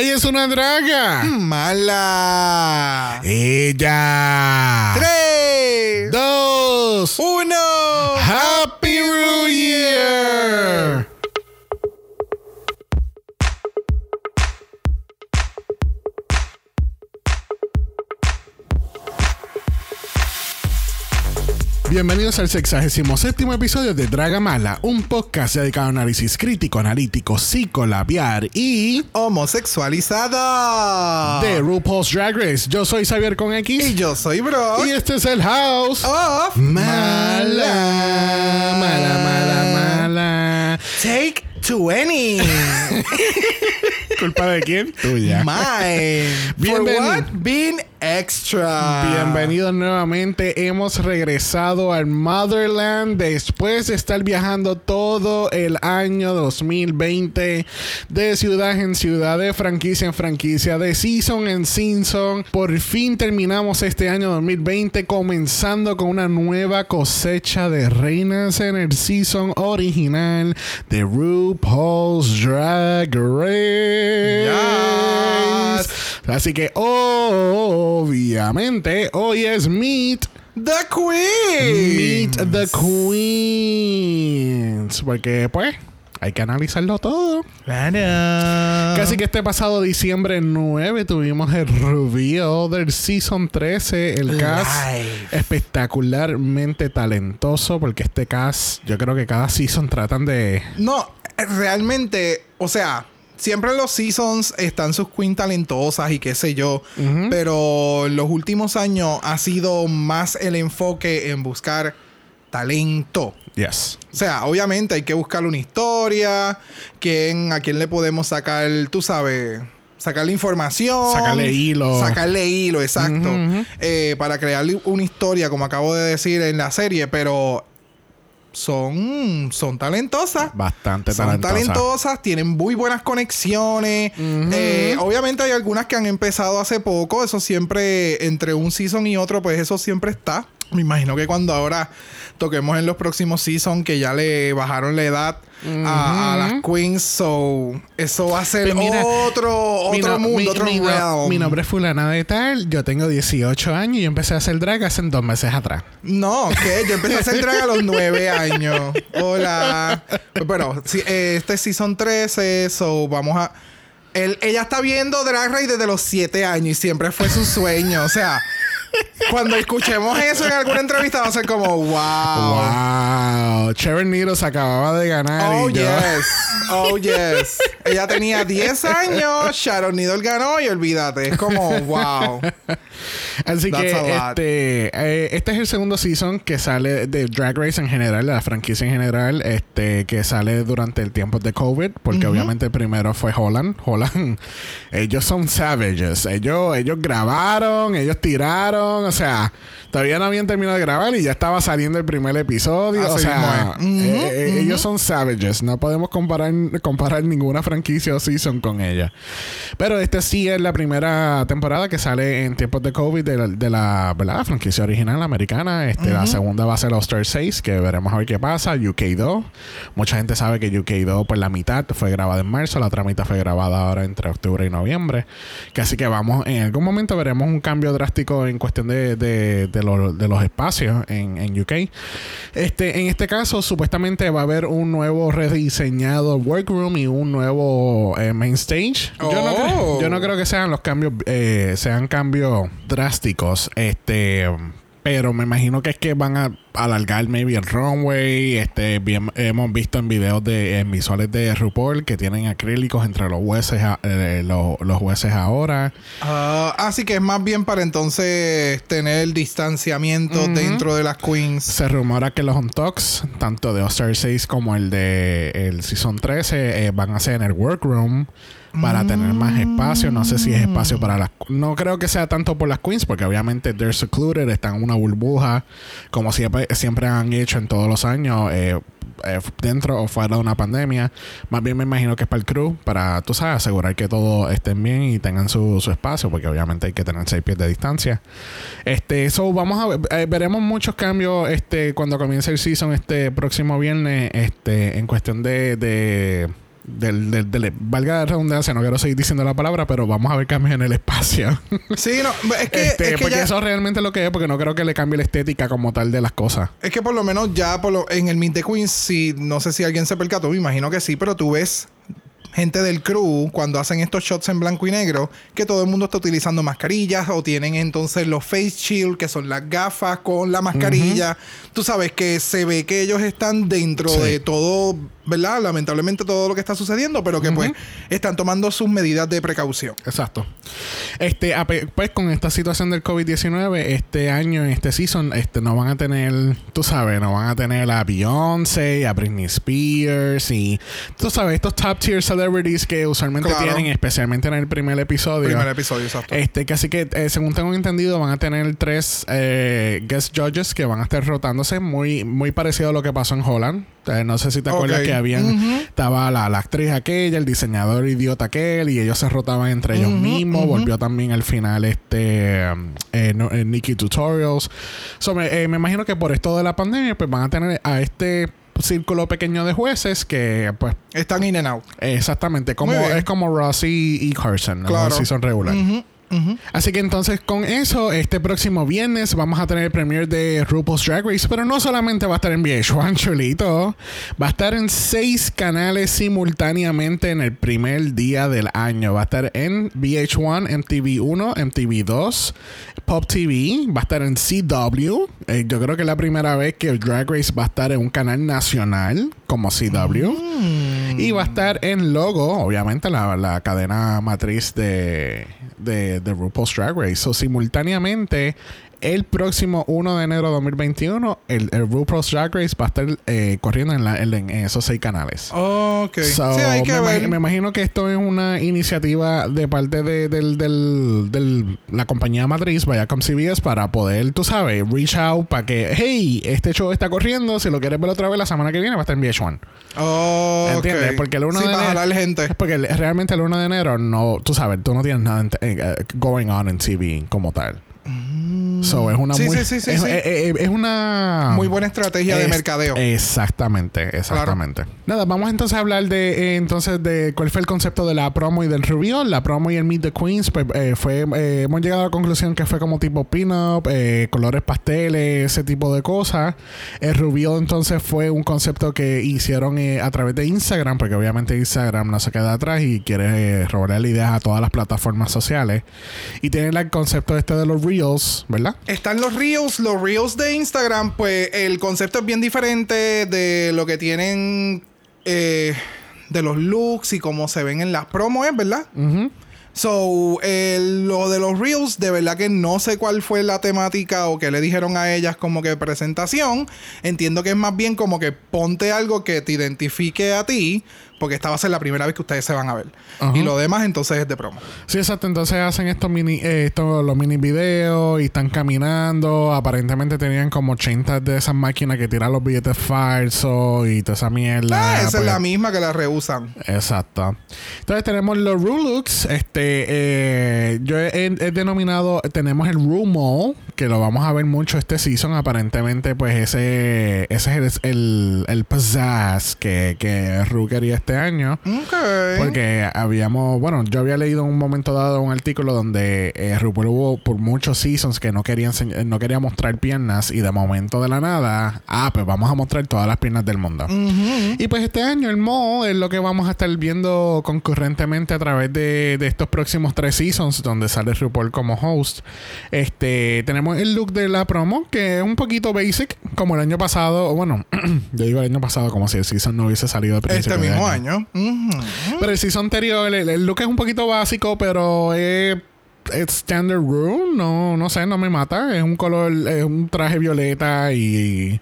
Ella es una draga. Mala. Ella. Tres. Dos. Uno. Happy New Year. Bienvenidos al 67 episodio de Draga Mala, un podcast dedicado a análisis crítico, analítico, psicolabiar y Homosexualizada. de RuPaul's Drag Race. Yo soy Xavier con X Y yo soy Bro. y este es el House. of Mala, mala, mala, mala. Take 20. ¿Culpa de quién? Tuya. Mine. For what? Being extra. Bienvenidos nuevamente. Hemos regresado al Motherland después de estar viajando todo el año 2020 de ciudad en ciudad, de franquicia en franquicia, de season en season. Por fin terminamos este año 2020 comenzando con una nueva cosecha de reinas en el season original de RuPaul's Drag Race. Yes. Así que obviamente hoy es Meet The Queen. Meet the Queens. Porque pues hay que analizarlo todo. Claro. Casi que este pasado diciembre 9 tuvimos el reveal del Season 13. El cast espectacularmente talentoso. Porque este cast, yo creo que cada season tratan de... No, realmente, o sea, siempre en los seasons están sus queen talentosas y qué sé yo, pero en los últimos años ha sido más el enfoque en buscar talento. Yes. O sea, obviamente hay que buscar una historia, quién, a quién le podemos sacar, tú sabes, sacarle información. Sacarle hilo. Sacarle hilo, exacto. Eh, para crearle una historia, como acabo de decir en la serie, pero son, son talentosas. Bastante Son talentosa. talentosas, tienen muy buenas conexiones. Eh, obviamente hay algunas que han empezado hace poco. Eso siempre, entre un season y otro, pues eso siempre está. Me imagino que cuando ahora toquemos en los próximos seasons, que ya le bajaron la edad a, a las queens, so eso va a ser mira, otro, otro no- mundo, mi- otro mi no- realm. mi nombre es fulana de tal, yo tengo 18 años y yo empecé a hacer drag hace dos meses atrás. No, que yo empecé a hacer drag a los nueve años. Hola. Pero sí, eh, este es season 13, so vamos a. Él- ella está viendo Drag Race desde los siete años y siempre fue su sueño. O sea, cuando escuchemos eso en alguna entrevista va a ser como wow. Wow. Sharon Needles acababa de ganar Oh, y yo... yes. Oh, yes. Ella tenía 10 años, Sharon Needle ganó y olvídate. Es como wow. Así That's que este, eh, este es el segundo season que sale de Drag Race en general, de la franquicia en general, este, que sale durante el tiempo de COVID, porque obviamente el primero fue Holland. Holland, ellos son savages. Ellos, ellos grabaron, ellos tiraron, o sea, todavía no habían terminado de grabar y ya estaba saliendo el primer episodio. Así o sea, es. eh, eh, ellos son savages. No podemos comparar, comparar ninguna franquicia o season con ella. Pero este sí es la primera temporada que sale en tiempos de COVID de la, de la, ¿verdad? la franquicia original americana. Este, La segunda va a ser All Star 6, que veremos a ver qué pasa. UK 2. Mucha gente sabe que UK 2, pues la mitad fue grabada en marzo, la otra mitad fue grabada ahora entre octubre y noviembre. Que así que vamos, en algún momento veremos un cambio drástico en cuestión de, de, de lo- de los espacios en, en UK. Este, en este caso, supuestamente va a haber un nuevo rediseñado workroom y un nuevo eh, main stage. Yo, no Oh. creo, yo no creo que sean los cambios, eh, sean cambios drásticos. Este. Pero me imagino que es que van a alargar maybe el runway. Este, bien, hemos visto en videos de en visuales de RuPaul que tienen acrílicos entre los jueces, a- eh, los, los jueces ahora. Ah, así que es más bien para entonces tener el distanciamiento dentro de las queens. Se rumora que los on talks, tanto de All-Star 6 como el de el Season 13, eh, van a ser en el workroom para tener más espacio. No sé si es espacio para las... No creo que sea tanto por las queens, porque obviamente they're secluded, están en una burbuja, como siempre, siempre han hecho en todos los años. eh, eh, dentro o fuera de una pandemia. Más bien me imagino que es para el crew, para, tú sabes, asegurar que todos estén bien y tengan su, su espacio, porque obviamente hay que tener seis pies de distancia. Este, so vamos a ver, eh, veremos muchos cambios este cuando comience el season este próximo viernes, este, en cuestión de, de del, del, del- valga la redundancia, no quiero seguir diciendo la palabra, pero vamos a ver cambios en el espacio. Sí, no, es que, Este, es que porque ya- eso es realmente lo que es, porque no creo que le cambie la estética como tal de las cosas. Es que por lo menos ya por lo- en el Meet the Queens, si no sé si alguien se percató, me imagino que sí, pero tú ves gente del crew cuando hacen estos shots en blanco y negro que todo el mundo está utilizando mascarillas o tienen entonces los face shield que son las gafas con la mascarilla. Tú sabes que se ve que ellos están dentro Sí. de todo, ¿verdad? Lamentablemente todo lo que está sucediendo, pero que pues están tomando sus medidas de precaución. Exacto. Este, pues con esta situación del COVID-19, este año, en este season, este, no van a tener, tú sabes, no van a tener a Beyoncé, a Britney Spears y, tú sabes, estos top tier celebrities que usualmente Claro. tienen, especialmente en el primer episodio. Primer episodio, exacto. Este, que así que, eh, según tengo entendido, van a tener tres eh, guest judges que van a estar rotándose, muy, muy parecido a lo que pasó en Holland. Eh, no sé si te acuerdas que habían, estaba la, la actriz aquella, el diseñador idiota aquel, y ellos se rotaban entre ellos mismos. Volvió también al final este eh, no- Nikki Tutorials. So, me, me imagino que por esto de la pandemia, pues van a tener a este círculo pequeño de jueces que, pues, Están in and out. exactamente, como es como Rossi y Carson, Claro. si son regular. Así que entonces con eso, este próximo viernes vamos a tener el premiere de RuPaul's Drag Race, pero no solamente va a estar en VH1, chulito, va a estar en seis canales simultáneamente en el primer día del año. Va a estar en VH1, MTV1, MTV2, Pop TV, va a estar en CW. Eh, yo creo que es la primera vez que el Drag Race va a estar en un canal nacional como CW. Y va a estar en Logo, obviamente, la, la cadena matriz de, de, de RuPaul's Drag Race. So, simultáneamente, el próximo 1 de enero de 2021, el, el RuPaul's Drag Race va a estar eh, corriendo en, la- en- en esos seis canales. Ok. So, sí, hay que me, ver. me imagino que esto es una iniciativa de parte de del, del- del- la compañía matriz, Viacom CBS, para poder, tú sabes, reach out para que, hey, este show está corriendo, si lo quieres ver otra vez la semana que viene, va a estar en VH1. Ok. ¿Entiendes? Porque el 1 sí, de para enero- gente. Es porque realmente el 1 de enero no, tú sabes, tú no tienes nada en- eh, going on en TV como tal. So, es una Sí, muy, sí, sí, sí, es, sí. es- una Muy buena estrategia de mercadeo. Exactamente, exactamente. Nada, vamos entonces a hablar de eh, entonces de cuál fue el concepto de la promo y del reveal. La promo y el Meet the Queens, pues eh, fue, eh, hemos llegado a la conclusión que fue como tipo pin-up, eh, colores pasteles, ese tipo de cosas. El reveal entonces fue un concepto que hicieron eh, a través de Instagram, porque obviamente Instagram no se queda atrás y quiere eh, robarle ideas a todas las plataformas sociales. Y tienen el concepto este de los reels, ¿verdad? Están los Reels, los Reels de Instagram, pues el concepto es bien diferente de lo que tienen eh, de los looks y cómo se ven en las promos, ¿es verdad? So, lo de los Reels, de verdad que no sé cuál fue la temática o qué le dijeron a ellas como que presentación. Entiendo que es más bien como que ponte algo que te identifique a ti, porque esta va a ser la primera vez que ustedes se van a ver. Ajá. Y lo demás entonces es de promo. Sí, exacto. Entonces hacen estos mini, eh, estos, los mini videos y están caminando. Aparentemente tenían como 80 de esas máquinas que tiran los billetes falsos y toda esa mierda. Ah, esa pues. es la misma que la rehusan. Exacto. Entonces tenemos los Rulux. Este, eh, yo he, he denominado, tenemos el Rumol, que lo vamos a ver mucho este season. Aparentemente, pues ese, ese es el, el, el pizzazz que, que Ru quería este año. Ok. Porque habíamos, bueno, yo había leído en un momento dado un artículo donde eh, RuPaul hubo por muchos seasons que no quería, no quería mostrar piernas y de momento de la nada, ah, pues vamos a mostrar todas las piernas del mundo. Ujú. Y pues este año el Mo es lo que vamos a estar viendo concurrentemente a través de, de estos próximos tres seasons donde sale RuPaul como host. Este, tenemos el look de la promo que es un poquito basic, como el año pasado, o bueno, yo digo el año pasado como si el season no hubiese salido al principio Este mismo año. Pero el season anterior, el, el look es un poquito básico, pero es standard room. No, no sé, no me mata. Es un color, es un traje violeta y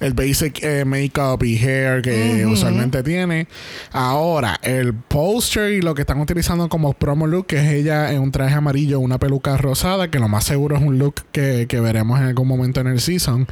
el basic eh, makeup y hair que usualmente tiene. Ahora, el poster y lo que están utilizando como promo look, que es ella en un traje amarillo, una peluca rosada, que lo más seguro es un look que, que veremos en algún momento en el season.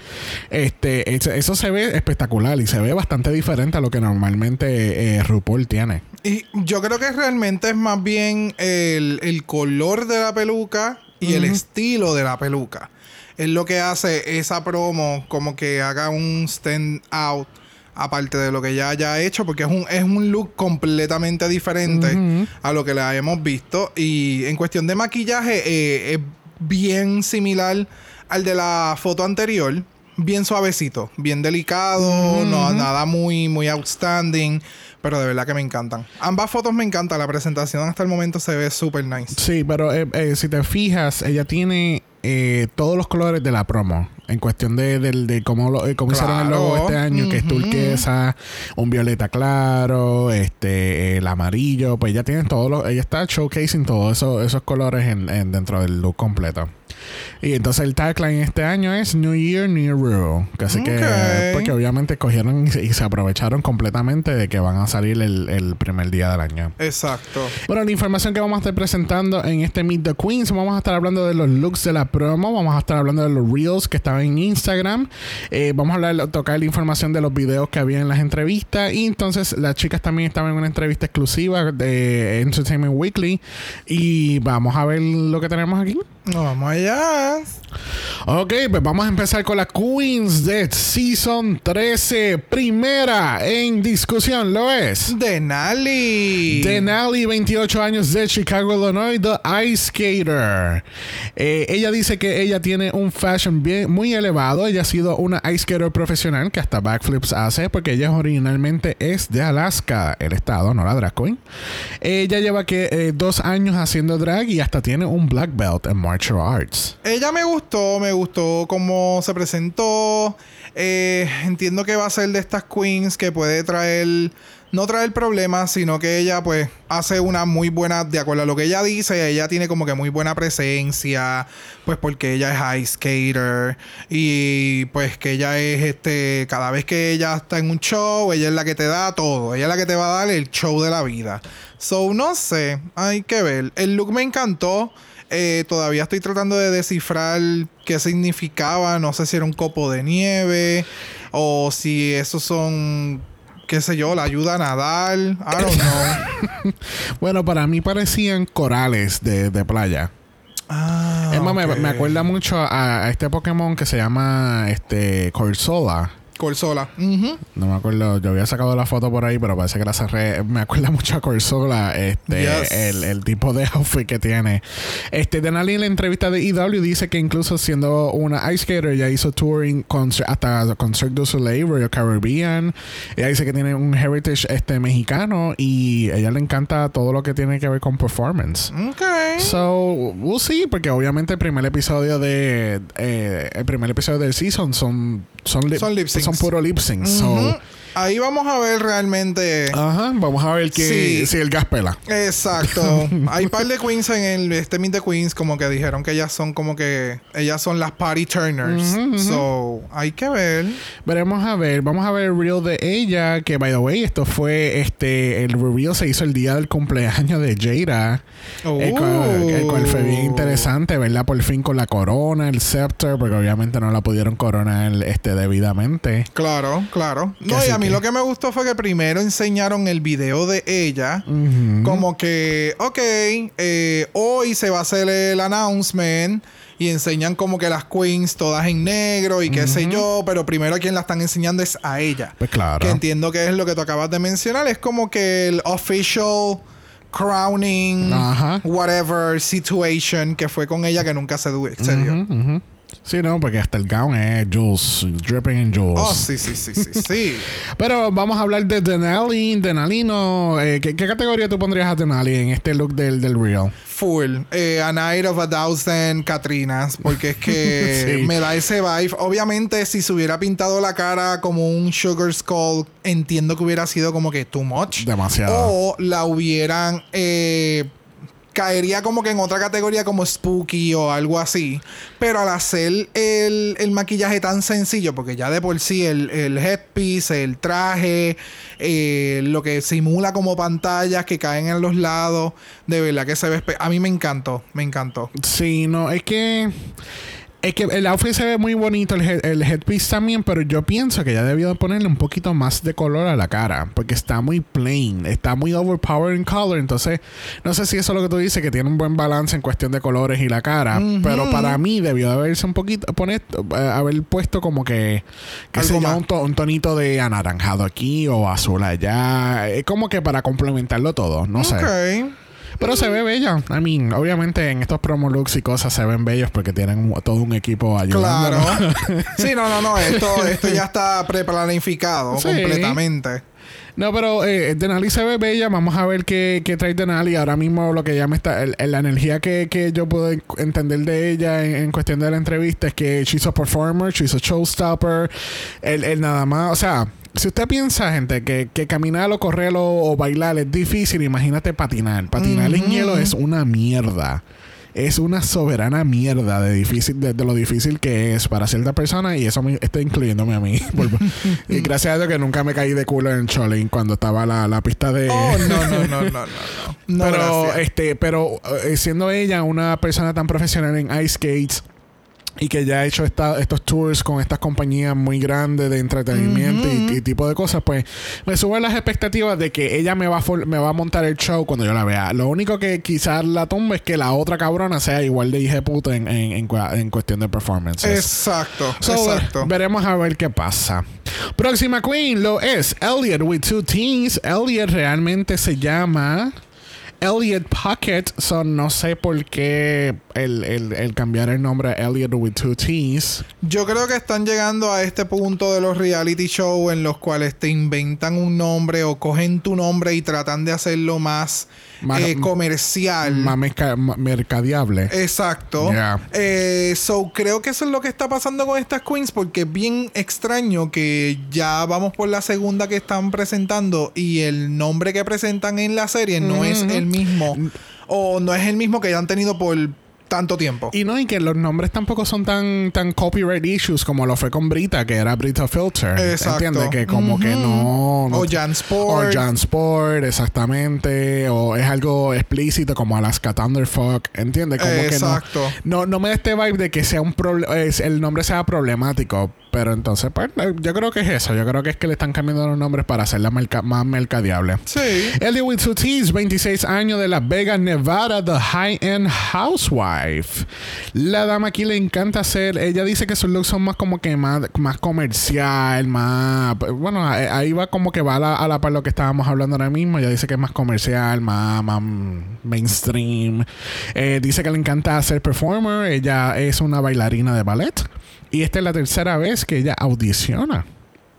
Este, eso, eso se ve espectacular y se ve bastante diferente a lo que normalmente eh, RuPaul tiene. Y yo creo que realmente es más bien el, el color de la peluca y el estilo de la peluca. Es lo que hace esa promo como que haga un stand out aparte de lo que ella haya hecho, porque es un, es un look completamente diferente a lo que la hemos visto. Y en cuestión de maquillaje, eh, es bien similar al de la foto anterior. Bien suavecito, bien delicado, no, nada muy, muy outstanding. Pero de verdad que me encantan. Ambas fotos me encantan. La presentación hasta el momento se ve súper nice. Sí, pero eh, eh, si te fijas, ella tiene eh, todos los colores de la promo. En cuestión de, de, cómo, lo, cómo hicieron el logo este año, que es turquesa, un violeta claro, este el amarillo. Pues ella tiene todos los... Ella está showcasing todos eso, esos colores en, en, dentro del look completo. Y entonces el tagline este año es New Year, New Rule. Así que, porque obviamente cogieron y se, aprovecharon completamente de que van a salir el, primer día del año. Exacto. Bueno, la información que vamos a estar presentando en este Meet the Queens, vamos a estar hablando de los looks de la promo, vamos a estar hablando de los reels que estaban en Instagram, eh, vamos a hablar, tocar la información de los videos que había en las entrevistas y entonces las chicas también estaban en una entrevista exclusiva de Entertainment Weekly y vamos a ver lo que tenemos aquí. Vamos allá más. Ok, pues vamos a empezar con la Queens de Season 13. Primera en discusión lo es. Denali. Denali, 28 años de Chicago, Illinois, The Ice Skater. Eh, ella dice que ella tiene un fashion bien, muy elevado. Ella ha sido una ice skater profesional que hasta backflips hace porque ella originalmente es de Alaska, el estado, no la drag queen. Ella lleva que eh, dos años haciendo drag y hasta tiene un black belt en martial arts. Ella me me gustó cómo se presentó. Eh, entiendo que va a ser de estas queens que puede traer, no traer problemas, sino que ella pues hace una muy buena, de acuerdo a lo que ella dice, ella tiene como que muy buena presencia, pues porque ella es ice skater y pues que ella es este, cada vez que ella está en un show, ella es la que te da todo, ella es la que te va a dar el show de la vida. So, no sé, hay que ver. El look me encantó. Eh, todavía estoy tratando de descifrar qué significaba. No sé si era un copo de nieve o si esos son, qué sé yo, la ayuda a nadar. I don't know. bueno, para mí parecían corales de, playa. Ah, es más, me, acuerda mucho a, a, este Pokémon que se llama este Corsola. Corsola. No me acuerdo, yo había sacado la foto por ahí, pero parece que la cerré. Me acuerda mucho a Corsola, este, el, tipo de outfit que tiene. Este, Denali en la entrevista de EW dice que incluso siendo una ice skater, ya hizo touring con, hasta con Cirque du Soleil, Royal Caribbean. Ella dice que tiene un heritage este mexicano y a ella le encanta todo lo que tiene que ver con performance. Okay. So, we'll see, porque obviamente el primer episodio de eh, el primer episodio del season son son, son lip Son puro lip. Ahí vamos a ver realmente. Ajá, vamos a ver que, si el gas pela. Exacto. Hay un par de queens en el este Meet the Queens como que dijeron que ellas son como que ellas son las party turners. so, hay que ver. Veremos a ver. Vamos a ver el reel de ella. Que by the way, esto fue este. El reveal se hizo el día del cumpleaños de Jada. El, cual, fue bien interesante, ¿verdad? Por fin con la corona, el scepter, porque obviamente no la pudieron coronar este debidamente. Claro, claro. No, y a mí lo que me gustó fue que primero enseñaron el video de ella. Como que, ok, eh, hoy se va a hacer el announcement. Y enseñan como que las queens todas en negro y qué sé yo. Pero primero a quien la están enseñando es a ella. Pues claro. Que entiendo que es lo que tú acabas de mencionar. Es como que el official crowning, whatever situation que fue con ella que nunca se, se dio. Sí, no, porque hasta el gown es Jules, dripping in Jules. Oh, sí, sí, sí, sí, sí. Pero vamos a hablar de Denali. Denali no. Eh, ¿qué, categoría tú pondrías a Denali en este look del, del Real? Full. Eh, a Night of a Thousand Katrinas. Porque es que me da ese vibe. Obviamente, si se hubiera pintado la cara como un Sugar Skull, entiendo que hubiera sido como que too much. Demasiado. O la hubieran. Eh, caería como que en otra categoría como spooky o algo así. Pero al hacer el, maquillaje tan sencillo, porque ya de por sí el, el headpiece, el traje, eh, lo que simula como pantallas que caen en los lados, de verdad que se ve... A mí me encantó, me encantó. Sí, no, es que Es que el outfit se ve muy bonito, el, head- el headpiece también, pero yo pienso que ya debió de ponerle un poquito más de color a la cara, porque está muy plain, está muy overpowered in color, entonces no sé si eso es lo que tú dices, que tiene un buen balance en cuestión de colores y la cara, pero para mí debió de haberse un poquito, poner, eh, haber puesto como que, yo, más. un, to- un tonito de anaranjado aquí o azul allá, es como que para complementarlo todo, no sé. Pero se ve bella. I mean, obviamente en estos promo looks y cosas se ven bellos porque tienen todo un equipo ayudando. Claro. sí, no, no, no. Esto, esto ya está preplanificado Sí. completamente. No, pero eh, Denali se ve bella. Vamos a ver qué, qué trae Denali. Ahora mismo lo que ella me está... el- el- la energía que, que yo puedo en- entender de ella en, en cuestión de la entrevista es que she's a performer, she's a showstopper. El, el nada más... O sea... Si usted piensa, gente, que, que caminar o correr o, o bailar es difícil, imagínate patinar. Patinar en hielo es una mierda. Es una soberana mierda de difícil, de, de lo difícil que es para cierta persona y eso me está incluyéndome a mí. Y gracias a Dios que nunca me caí de culo en Cholin cuando estaba la, la pista de... Oh, no, no, no, no, no. no. Pero gracias. este, pero eh, siendo ella una persona tan profesional en ice skates y que ya ha hecho esta- estos tours con estas compañías muy grandes de entretenimiento y- tipo de cosas, pues me suben las expectativas de que ella me va, a me va a montar el show cuando yo la vea. Lo único que quizás la tumba es que la otra cabrona sea igual de hija puta en, en, en cuestión de performances. Exacto, So, exacto. Veremos a ver qué pasa. Próxima queen lo es Elliot with two T's. Elliot realmente se llama Elliot Pocket. So no sé por qué el, el- el cambiar el nombre a Elliot with two T's. Yo creo que están llegando a este punto de los reality shows en los cuales te inventan un nombre o cogen tu nombre y tratan de hacerlo más, Eh, comercial. Más merca- mercadeable. Exacto. Yeah. Eh, so, creo que eso es lo que está pasando con estas queens porque es bien extraño que ya vamos por la segunda que están presentando y el nombre que presentan en la serie no es el mismo o no es el mismo que ya han tenido por tanto tiempo. Y no, y que los nombres tampoco son tan, tan copyright issues como lo fue con Brita, que era Brita Filter. Exacto. ¿Entiendes? Que como que no. no o Jan Sport. O Jan Sport, exactamente. O es algo explícito como Alaska Thunderfuck. ¿Entiendes? Como Exacto. que no, no. No me da este vibe de que sea un el nombre sea problemático. Pero entonces, pues, eh, yo creo que es eso. Yo creo que es que le están cambiando los nombres para hacerla merca- más mercadeable. Sí. Ellie with two T's, 26 años de Las Vegas, Nevada, the high-end housewife. La dama aquí le encanta hacer, ella dice que sus looks son más como que más, más comercial, más... Bueno, a- ahí va como que va a la, a la par lo que estábamos hablando ahora mismo. Ella dice que es más comercial, más, más mainstream. Eh, dice que le encanta hacer performer. Ella es una bailarina de ballet. Y esta es la tercera vez que ella audiciona.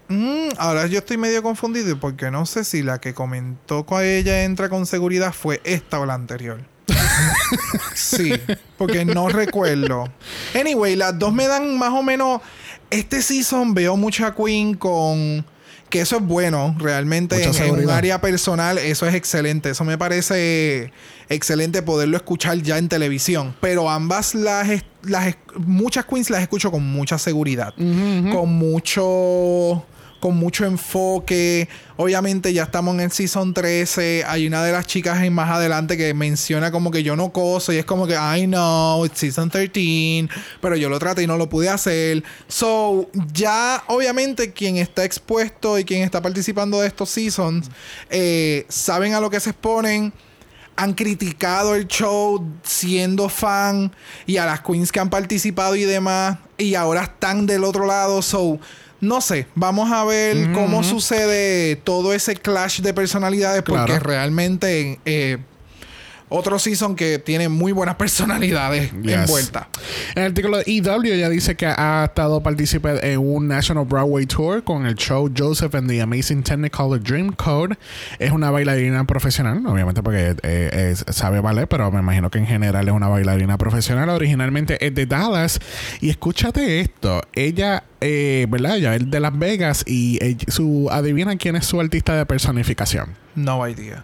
Mm, ahora yo estoy medio confundido porque no sé si la que comentó con ella entra con seguridad fue esta o la anterior. sí, porque no recuerdo. Anyway, las dos me dan más o menos. Este season veo mucha Queen con. Que eso es bueno, realmente en, en un área personal, eso es excelente. Eso me parece excelente poderlo escuchar ya en televisión. Pero ambas las, las muchas queens las escucho con mucha seguridad con mucho con mucho enfoque. Obviamente ya estamos en el season 13. Hay una de las chicas en más adelante que menciona como que yo no coso y es como que I know, it's season 13, pero yo lo traté y no lo pude hacer. So, ya obviamente quien está expuesto y quien está participando de estos seasons eh, saben a lo que se exponen han criticado el show siendo fan y a las queens que han participado y demás y ahora están del otro lado. So no sé vamos a ver cómo sucede todo ese clash de personalidades porque realmente eh, otro season que tiene muy buenas personalidades Yes. envueltas En el artículo de EW ya dice que ha estado participando en un National Broadway Tour con el show Joseph and the Amazing Technicolor Dream Code. Es una bailarina profesional, obviamente porque eh, es- sabe ballet, pero me imagino que en general es una bailarina profesional. Originalmente es de Dallas. Y escúchate esto, ella, eh, ¿verdad? Ella es de Las Vegas y ella- su, adivina quién es su artista de personificación. no idea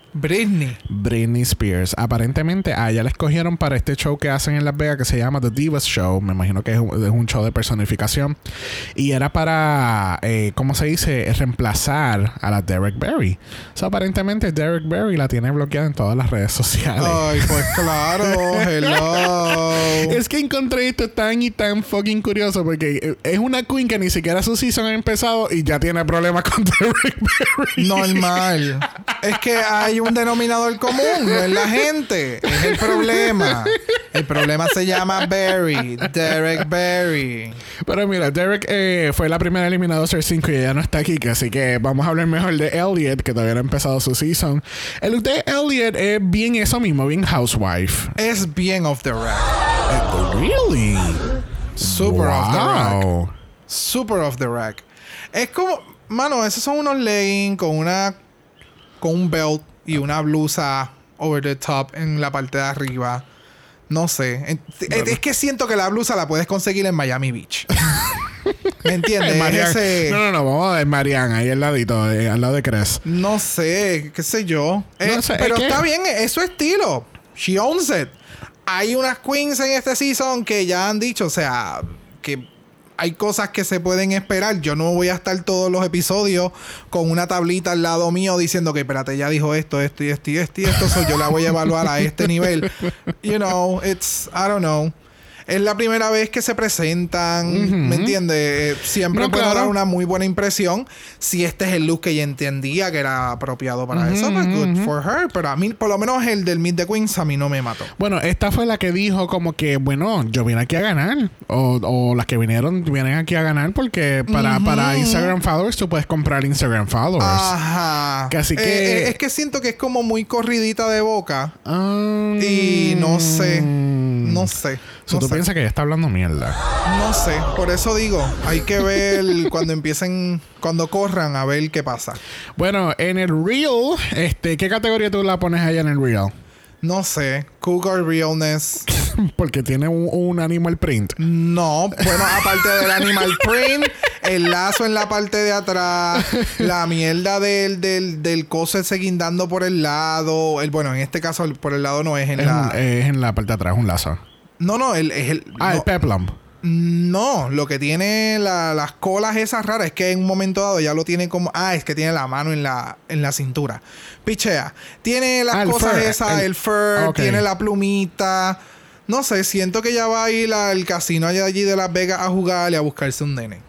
Britney. Britney Spears. Aparentemente a ella la escogieron para este show que hacen en Las Vegas que se llama The Divas Show. Me imagino que es un, es un show de personificación. Y era para, eh, ¿cómo se dice? Reemplazar a la Derek Barry. So, aparentemente Derek Barry la tiene bloqueada en todas las redes sociales. Ay, pues claro. Hello. Es que encontré esto tan y tan fucking curioso porque eh, es una queen que ni siquiera su season ha empezado y ya tiene problemas con Derek Barry. Normal. es que hay un denominador común, no es la gente. Es el problema. El problema se llama Barry. Derek Barry. Pero mira, Derek eh, fue la primera eliminada ser 5 y ella no está aquí, así que vamos a hablar mejor de Elliot, que todavía no ha empezado su season. El look de Elliot es bien eso mismo, bien housewife. Es bien off the rack. Really? Super off the rack. Super off the rack. Es como, mano, esos son unos leggings con una con un belt y una blusa over the top en la parte de arriba. No sé. Es, que siento que la blusa la puedes conseguir en Miami Beach. ¿Me entiendes? Eh, Ese- No, no, no, vamos a ver Marianne ahí al ladito, eh, al lado de Cres. No sé, qué sé yo. Eh, No sé, pero es que- está bien, es su estilo. She owns it. Hay unas queens en este season que ya han dicho, o sea, que hay cosas que se pueden esperar. Yo no voy a estar todos los episodios con una tablita al lado mío diciendo que, espérate, ya dijo esto, esto y esto y esto y esto, so yo la voy a evaluar a este nivel. You know, it's, I don't know. Es la primera vez que se presentan, ¿me entiendes? Eh, Siempre No, puede claro. dar una muy buena impresión. Si este es el look que ella entendía que era apropiado para eso, pues good for her. Pero a mí, por lo menos el del Meet the Queens, a mí no me mató. Bueno, esta fue la que dijo como que, bueno, yo vine aquí a ganar. O, o las que vinieron, vienen aquí a ganar porque para, para Instagram followers tú puedes comprar Instagram followers. Ajá. Que así Eh, que- eh, es que siento que es como muy corridita de boca. Ah, Y no sé. No sé. So, no tú sé. piensas que ella está hablando mierda. No sé. Por eso digo, hay que ver cuando empiecen, cuando corran, a ver qué pasa. Bueno, en el Real, este, ¿qué categoría tú la pones allá en el Real? No sé. Cougar Realness. Porque tiene un, un animal print. No, bueno, aparte del animal print, el lazo en la parte de atrás, la mierda del, del, del coso ese guindando por el lado. El, bueno, en este caso por el lado no es en Es, la. un- es en la parte de atrás, un lazo. No, no, el, es el. Ah, el no, peplum. no, lo que tiene la- las colas esas raras es que en un momento dado ya lo tiene como. Ah, es que tiene la mano en la, en la cintura. Pichea. Tiene las Ah, el cosas fur, esas, el- el, fur, tiene la plumita. No sé, siento que ya va a ir al casino allá allí de Las Vegas a jugar y a buscarse un nene.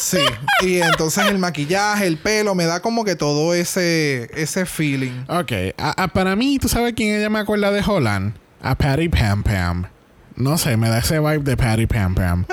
Sí, y entonces el maquillaje, el pelo, me da como que todo ese, ese feeling. Ok, a- a- para mí, ¿tú sabes quién ella me acuerda de Holland? A Patty Pam Pam. No sé, me da ese vibe de Patty Pam Pam.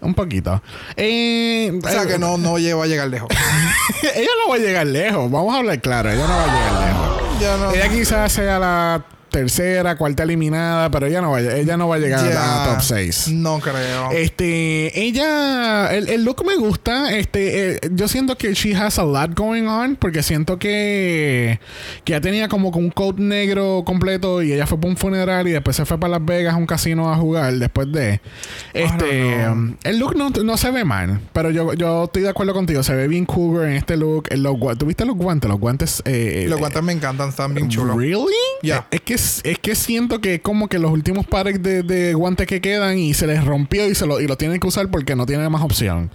Un poquito. Eh, O sea que no, no lleva a llegar lejos. ella no va a llegar lejos. Vamos a hablar claro. Ella no va a llegar lejos. No. Ella quizás sea la tercera, cuarta eliminada, pero ella no va, a- ella no va a llegar Ya, a top 6. No creo. Este, ella, el, el look me gusta. Este, eh, yo siento que she has a lot going on porque siento que, que ya tenía como un coat negro completo y ella fue para un funeral y después se fue para Las Vegas a un casino a jugar después de. Este, um, el look no, no se ve mal, pero yo, yo estoy de acuerdo contigo. Se ve bien cougar en este look. En los ¿Tuviste los guantes? Los guantes. eh, Los guantes me encantan, están bien chulos. ¿Really? Ya. Es que es que siento que es como que los últimos pares de, de guantes que quedan y se les rompió y se lo, y lo tienen que usar porque no tienen más opción.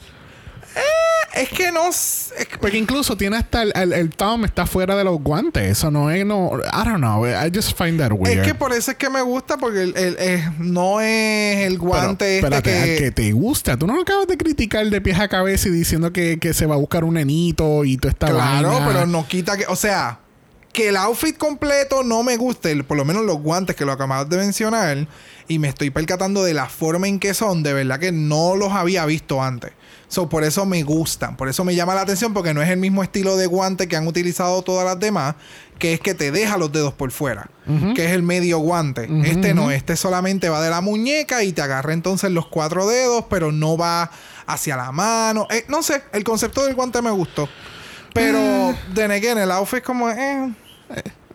Es que no. es que- Porque incluso tiene hasta el, el, el thumb está fuera de los guantes. Eso no es, no. I don't know. I just find that weird. Es que por eso es que me gusta, porque el, el- es- no es el Pero, guante este espérate, al que. que te gusta. Tú no lo acabas de criticar de pies a cabeza y diciendo que, que se va a buscar un nenito y tú estás Claro, pero no quita que. O sea, que el outfit completo no me guste, el- por lo menos los guantes que lo acabas de mencionar, y me estoy percatando de la forma en que son, de verdad que no los había visto antes. So, por eso me gustan, por eso me llama la atención, porque no es el mismo estilo de guante que han utilizado todas las demás, que es que te deja los dedos por fuera, que es el medio guante. este no, este solamente va de la muñeca y te agarra entonces los cuatro dedos, pero no va hacia la mano. Eh, no sé, el concepto del guante me gustó. Pero, de again, el outfit como... Eh,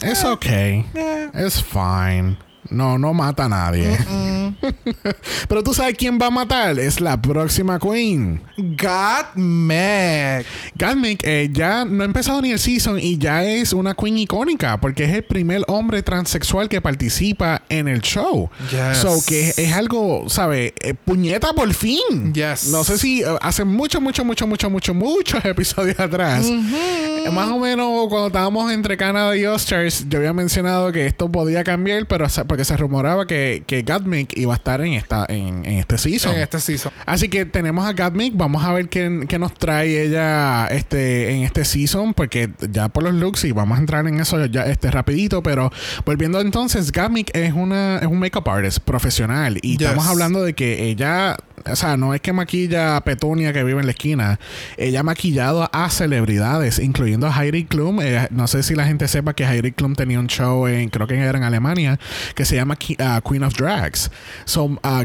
Es okay. eh, Es fine. No, no mata a nadie. mm. Pero tú sabes quién va a matar. Es la próxima Queen. Gottmik. Gottmik eh, ya no ha empezado ni el season y ya es una Queen icónica porque es el primer hombre transexual que participa en el show. Yes. So que es, algo, ¿sabes? Eh, puñeta por fin. Yes. No sé si uh, hace mucho, mucho, mucho, mucho, mucho, muchos episodios atrás. Eh, más o menos cuando estábamos entre Canadá y Oscars, yo había mencionado que esto podía cambiar, pero porque se rumoraba que, que Gottmik iba a estar en esta en, en este season. En este season. Así que tenemos a Gottmik. Vamos a ver qué, qué, nos trae ella este, en este season. Porque ya por los looks, y vamos a entrar en eso ya este rapidito. Pero volviendo entonces, Gottmik es una es un makeup artist profesional. Y estamos hablando de que ella, o sea, no es que maquilla a Petunia que vive en la esquina. Ella ha maquillado a celebridades, incluyendo a Heidi Klum. Eh, no sé si la gente sepa que Heidi Klum tenía un show en, creo que era en Alemania, que se llama uh, Queen of Drags. So, uh,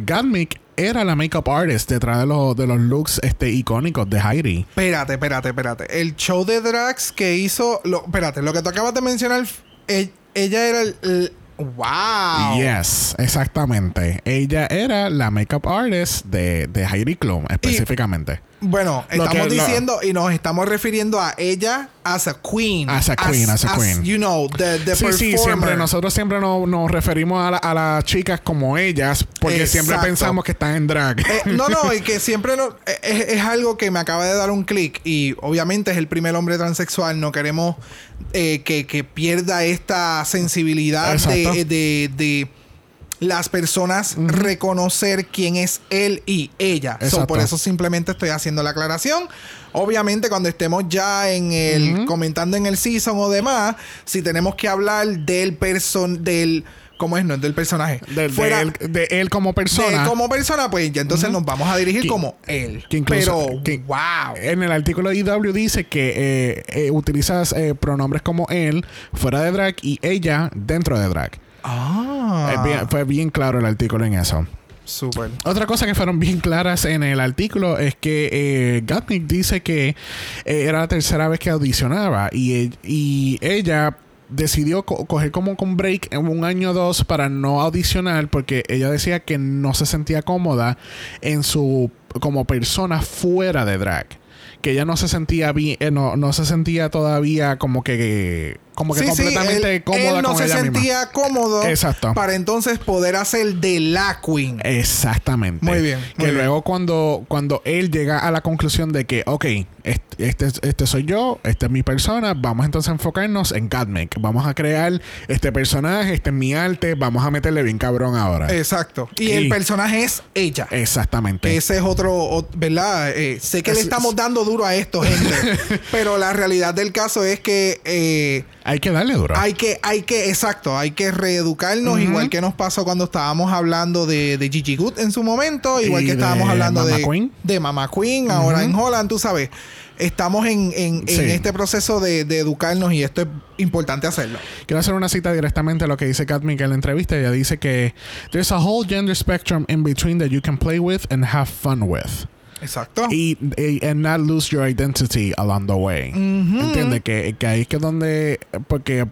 era la makeup artist detrás de, los de los looks este, icónicos de Heidi. Espérate, espérate, espérate. El show de drags que hizo. Lo, espérate, lo que tú acabas de mencionar. E, ella era el, Wow. Yes, exactamente. Ella era la makeup artist de, de Heidi Klum, específicamente. Bueno, estamos diciendo y nos estamos refiriendo a ella as a queen. As a queen, as, a queen. You know, the, the sí, performer. Sí, siempre. Nosotros siempre nos, referimos a, las chicas como ellas porque siempre pensamos que están en drag. Eh, no, no, y que siempre no, eh, es, algo que me acaba de dar un clic y obviamente es el primer hombre transexual. No queremos eh, que, que, pierda esta sensibilidad de, de, las personas reconocer quién es él y ella. por eso simplemente estoy haciendo la aclaración. Obviamente, cuando estemos ya en el comentando en el season o demás, si tenemos que hablar del person del ¿Cómo es? No es del personaje. De, Fuera, de, él, como persona. De como persona, pues ya entonces nos vamos a dirigir como él. Pero, wow. En el artículo de IW dice que eh, eh, utilizas eh, pronombres como él fuera de drag y ella dentro de drag. Ah. fue bien claro el artículo en eso. Otra cosa que fueron bien claras en el artículo es que eh, dice que era la tercera vez que audicionaba y, y ella decidió coger como un break en un año o dos para no audicionar porque ella decía que no se sentía cómoda en su como persona fuera de drag que ella no se sentía bien eh, no, no se sentía todavía como que como que completamente él, cómoda él no se sentía cómodo Exacto. para entonces poder hacer de la queen. Exactamente. Muy bien. que luego cuando, cuando él llega a la conclusión de que, ok, este, este, soy yo, esta es mi persona, vamos entonces a enfocarnos en Catmake. Vamos a crear este personaje, este es mi arte, vamos a meterle bien cabrón ahora. Exacto. Y, el personaje es ella. Exactamente. Ese es otro, ¿verdad? Eh, sé que le estamos dando duro a esto, gente. pero la realidad del caso es que... Eh, hay que darle duro. Hay que, hay que, exacto, hay que reeducarnos, igual que nos pasó cuando estábamos hablando de, de Gigi Good en su momento, igual que estábamos hablando de, Queen. de Mama Queen, ahora en Holland, tú sabes. Estamos en, en, este proceso de, de, educarnos y esto es importante hacerlo. Quiero hacer una cita directamente a lo que dice Kat en la entrevista. Ella dice que there's a whole gender spectrum in between that you can play with and have fun with. Exacto. Y, and not lose your identity along the way. ¿Entiendes? Que, que ahí es que es donde. Porque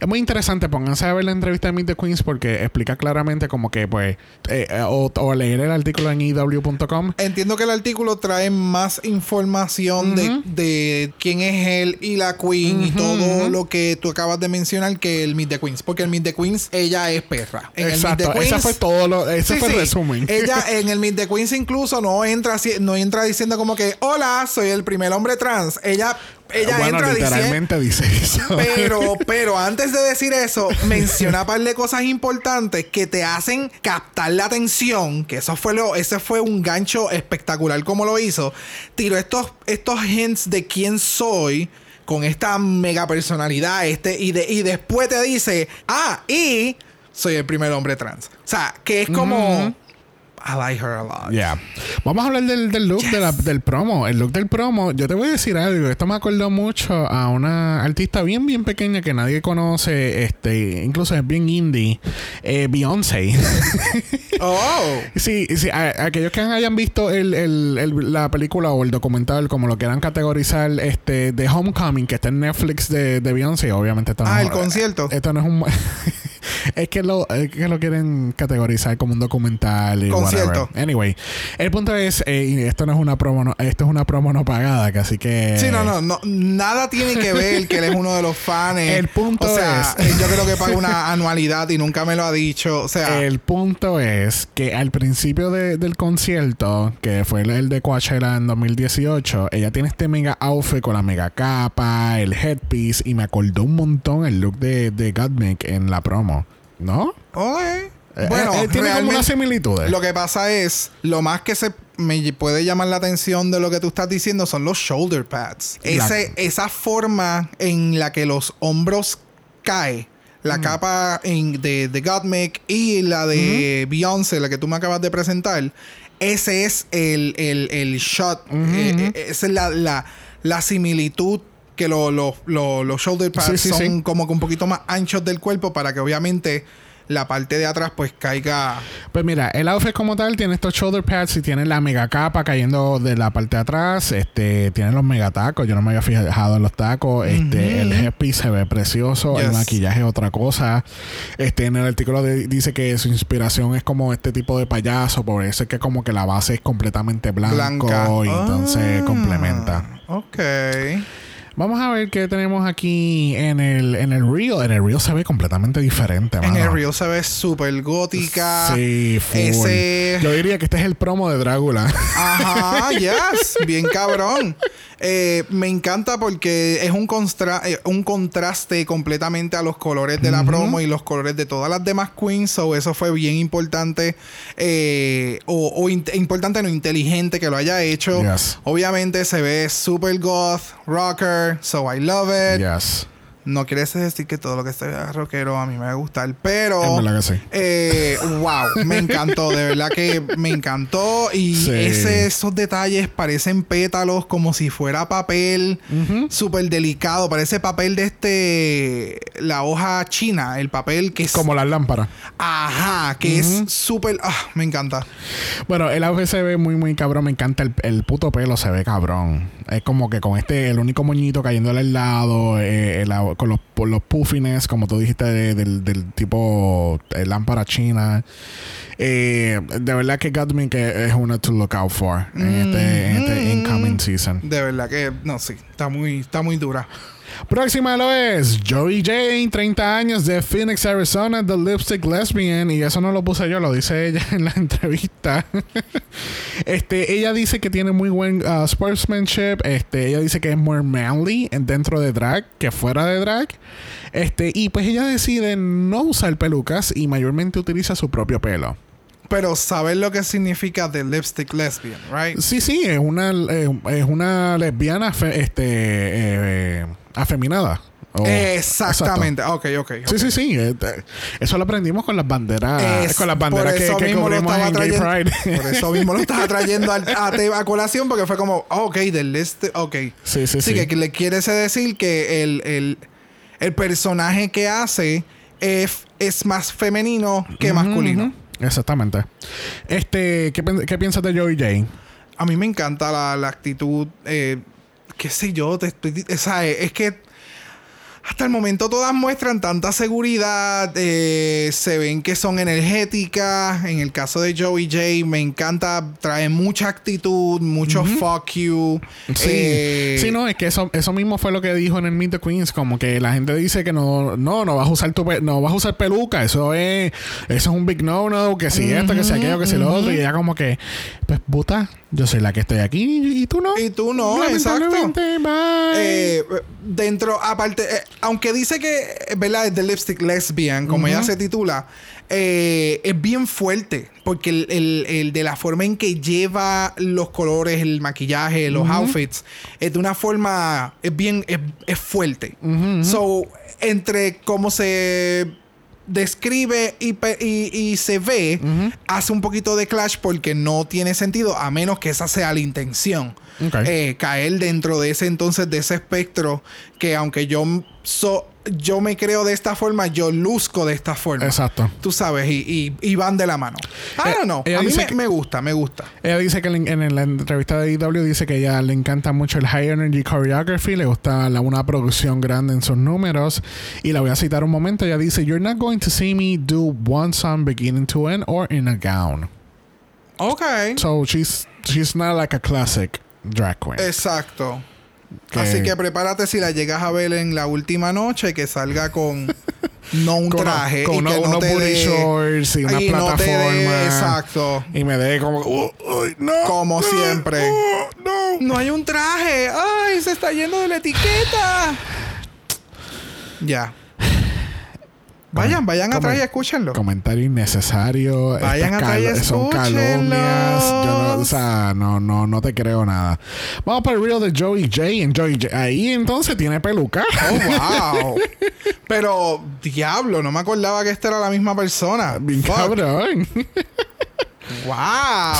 es muy interesante. Pónganse a ver la entrevista de Meet the Queens porque explica claramente como que, pues. Eh, eh, o, leer el artículo en EW.com. Entiendo que el artículo trae más información de, quién es él y la Queen y todo lo que tú acabas de mencionar que el Meet the Queens. Porque el Meet the Queens, ella es perra. En Exacto. El Queens, fue todo lo. Ese fue el resumen. Ella en el Meet the Queens incluso no entra así no entra diciendo como que, hola, soy el primer hombre trans. Ella ella bueno, entra literalmente dice eso. Pero, pero antes de decir eso, menciona un par de cosas importantes que te hacen captar la atención. Que eso fue lo, ese fue un gancho espectacular como lo hizo. Tiro estos, estos hints de quién soy con esta mega personalidad. Este, y, de, y después te dice, ah, y soy el primer hombre trans. O sea, que es como. I like her a lot. Yeah. Vamos a hablar del, del look del promo. El look del promo, yo te voy a decir algo. Esto me acordó mucho a una artista bien, bien pequeña que nadie conoce. Este, incluso es bien indie. Eh, Beyoncé. oh. Sí, sí. aquellos que hayan visto el, el, la película o el documental, como lo quieran categorizar, este, de Homecoming, que está en Netflix de, de Beyoncé, obviamente. ah, el concierto. Esto no es un. Es, que lo, es que lo quieren categorizar como un documental y Concierto. whatever. Anyway, el punto es, eh, y esto no es una promo, no- esto es una promo no pagada, que así que... Sí, no, no, no, nada tiene que ver que él es uno de los fans. El punto o sea, es- eh, yo creo que paga una anualidad y nunca me lo ha dicho. O sea, El punto es que al principio de- del concierto, que fue el, de Coachella en 2018, ella tiene este mega outfit con la mega capa, el headpiece, y me acordó un montón el look de, de en la promo. ¿No? ok. Eh, bueno, eh, tiene como realmente unas similitudes. lo que pasa es, lo más que se me puede llamar la atención de lo que tú estás diciendo son los shoulder pads. Ese, esa forma en la que los hombros cae. La capa en- de, de Gottmik y la de Beyoncé, la que tú me acabas de presentar. Ese es el, el, el shot. eh, eh, esa es la, la, la similitud que lo- lo- lo- los shoulder pads Sí, sí, son sí. como que un poquito más anchos del cuerpo para que obviamente la parte de atrás pues caiga. Pues mira, el outfit como tal tiene estos shoulder pads y tiene la mega capa cayendo de la parte de atrás. Este, tiene los mega tacos. Yo no me había fijado en los tacos. Este, el headpiece se ve precioso. El maquillaje es otra cosa. Este, en el artículo de- dice que su inspiración es como este tipo de payaso. Por eso es que como que la base es completamente blanco Blanca. y entonces Ah, complementa. Ok. Vamos a ver qué tenemos aquí en el, en el. En el reel se ve completamente diferente. En mano. el reel se ve súper gótica. Sí, full. Ese- Yo diría que este es el promo de Drácula. Ajá, yes. Bien cabrón. Eh, me encanta porque es un, eh, un contraste completamente a los colores de la promo y los colores de todas las demás queens. So eso fue bien importante. eh, o o in- importante, no inteligente que lo haya hecho. Yes. Obviamente se ve super goth, rocker. So I love it. yes. No quiere decir que todo lo que sea rockero a mí me va a gustar, pero. En verdad que sí. eh, wow, me encantó, de verdad que me encantó. Y Sí. ese, esos detalles parecen pétalos como si fuera papel súper delicado. Parece papel de este. La hoja china, el papel que es. Como las lámparas. Ajá, que es súper. Ah, me encanta. Bueno, el auge se ve muy, muy cabrón. Me encanta el, el puto pelo, se ve cabrón. Es como que con este, el único moñito cayéndole al lado, eh, el- con los, por los puffines, como tú dijiste, de- del, del tipo eh, lámpara china. Eh, de verdad que Gottmik que es una to look out for en este, en este incoming season. De verdad que. No, sí, está muy, está muy dura. Próxima lo es Joey Jane, 30 años de Phoenix, Arizona, The Lipstick Lesbian. Y eso no lo puse yo, lo dice ella en la entrevista. este, ella dice que tiene muy buen uh, sportsmanship. Este, ella dice que es more manly en- dentro de drag que fuera de drag. Este, y pues ella decide no usar pelucas y mayormente utiliza su propio pelo. Pero sabes lo que significa The Lipstick Lesbian, right? Sí, sí, es una, eh, es una lesbiana fe- este, eh, afeminada. Exactamente. Ok, ok. Oh, Sí, ok. sí, sí. eh, Eso lo aprendimos con las banderas. Es- con las banderas que, que cubrimos en Gay Pride. Por eso mismo lo estaba trayendo al- a, te- a colación porque fue como, ah, ok, del este, ok. sí, sí, sí. que, que le quiere decir que el, el, el personaje que hace es, es más femenino que masculino. Exactamente. Este, ¿qué, qué piensas de Joey Jane? A mí me encanta la, la actitud, eh, qué sé yo, te estoy- sea, es que hasta el momento todas muestran tanta seguridad, eh, se ven que son energéticas. En el caso de Joey J, me encanta, trae mucha actitud, mucho fuck you. Sí, Eh, sí, no, es que eso, eso mismo fue lo que dijo en el Meet the Queens, como que la gente dice que no, no, no vas a usar tu no vas a usar peluca, eso es, eso es un big no no, que si esto, que si aquello, que si lo otro, y ella como que, pues puta, yo soy la que estoy aquí y tú no. Y tú no, exacto. Eh, dentro, aparte, eh, aunque dice que, eh, ¿verdad? Es de Lipstick Lesbian, como ella se titula, eh, es bien fuerte. Porque el, el- el de la forma en que lleva los colores, el maquillaje, los outfits, es de una forma, es bien, es, es fuerte. So, entre cómo se describe y, y- y se ve, hace un poquito de clash porque no tiene sentido, a menos que esa sea la intención. Eh, caer dentro de ese entonces, de ese espectro, que aunque yo, so- yo me creo de esta forma, yo luzco de esta forma. Exacto. Tú sabes, y, y- y van de la mano. I Eh, ella A mí me, que- me gusta, me gusta. Ella dice que en, la entrevista de IW dice que ella le encanta mucho el high energy choreography, le gusta la- una producción grande en sus números. Y la voy a citar un momento. Ella dice: You're not going to see me do one song beginning to end or in a gown. Ok. So she's she's not like a classic drag queen. Exacto. Que- Así que prepárate si la llegas a ver en la última noche que salga con no un Con traje con y que no unos te dé- shorts y una y no te dé- plataforma. exacto. Y me dé como, "Uh, no. Como no, siempre. no. No hay un traje. Ay, se está yendo de la etiqueta. Ya. Vayan, vayan atrás y escúchenlo. Comentario innecesario. Vayan atrás y Son calumnias. Yo no, o sea, no, no, no te creo nada. Vamos para el reel de Joey J. En Joey J. Ahí entonces tiene peluca. Oh, wow. Pero, diablo, no me acordaba que esta era la misma persona. Bien cabrón. Wow,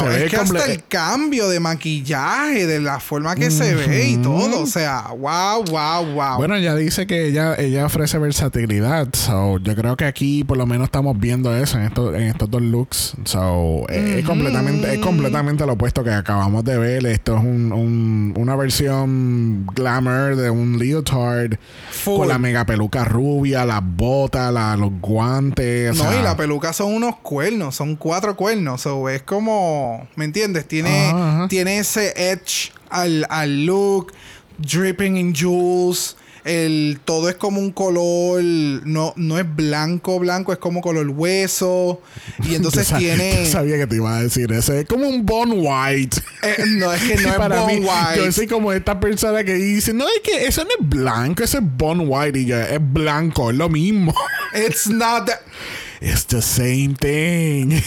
Se ve es que hasta el cambio de maquillaje, de la forma que se ve y todo, o sea, wow, wow, wow. Bueno, ella dice que ella, ella ofrece versatilidad. So, yo creo que aquí por lo menos estamos viendo eso en, estos en estos dos looks. So, eh, es, completamente, es completamente lo opuesto que acabamos de ver. Esto es un, un- una versión glamour de un leotard Full. con la mega peluca rubia, las botas, la- los guantes. o no, sea, y la peluca son unos cuernos, son cuatro cuernos, so, es como, ¿me entiendes? Tiene, Ajá, ajá. tiene ese edge al, al look, dripping in jewels. El, todo es como un color, no, no es blanco, blanco, es como color hueso. Y entonces yo tiene. yo sabía que te iba a decir eso. Es como un Bon White. Eh, no, es que no es Para Bon mí, White. yo soy como esta persona que dice, no, es que eso no es blanco, eso es Bon White. Y yo, es blanco, es lo mismo. It's not It's the same thing.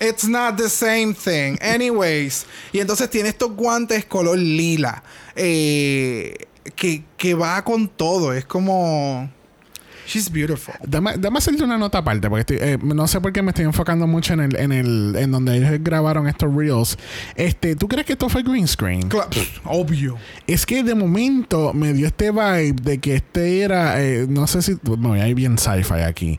It's not the same thing. Anyways. Y entonces tiene estos guantes color lila. eh, que, que va con todo. Es como. She's beautiful. Dame, dame hacerte una nota aparte, porque estoy- eh, no sé por qué me estoy enfocando mucho en el, en el, en donde ellos grabaron estos reels. Este, ¿tú crees que esto fue green screen? Cla- pff, obvio. Es que de momento me dio este vibe de que este era, eh, no sé si, no, hay bien sci-fi aquí,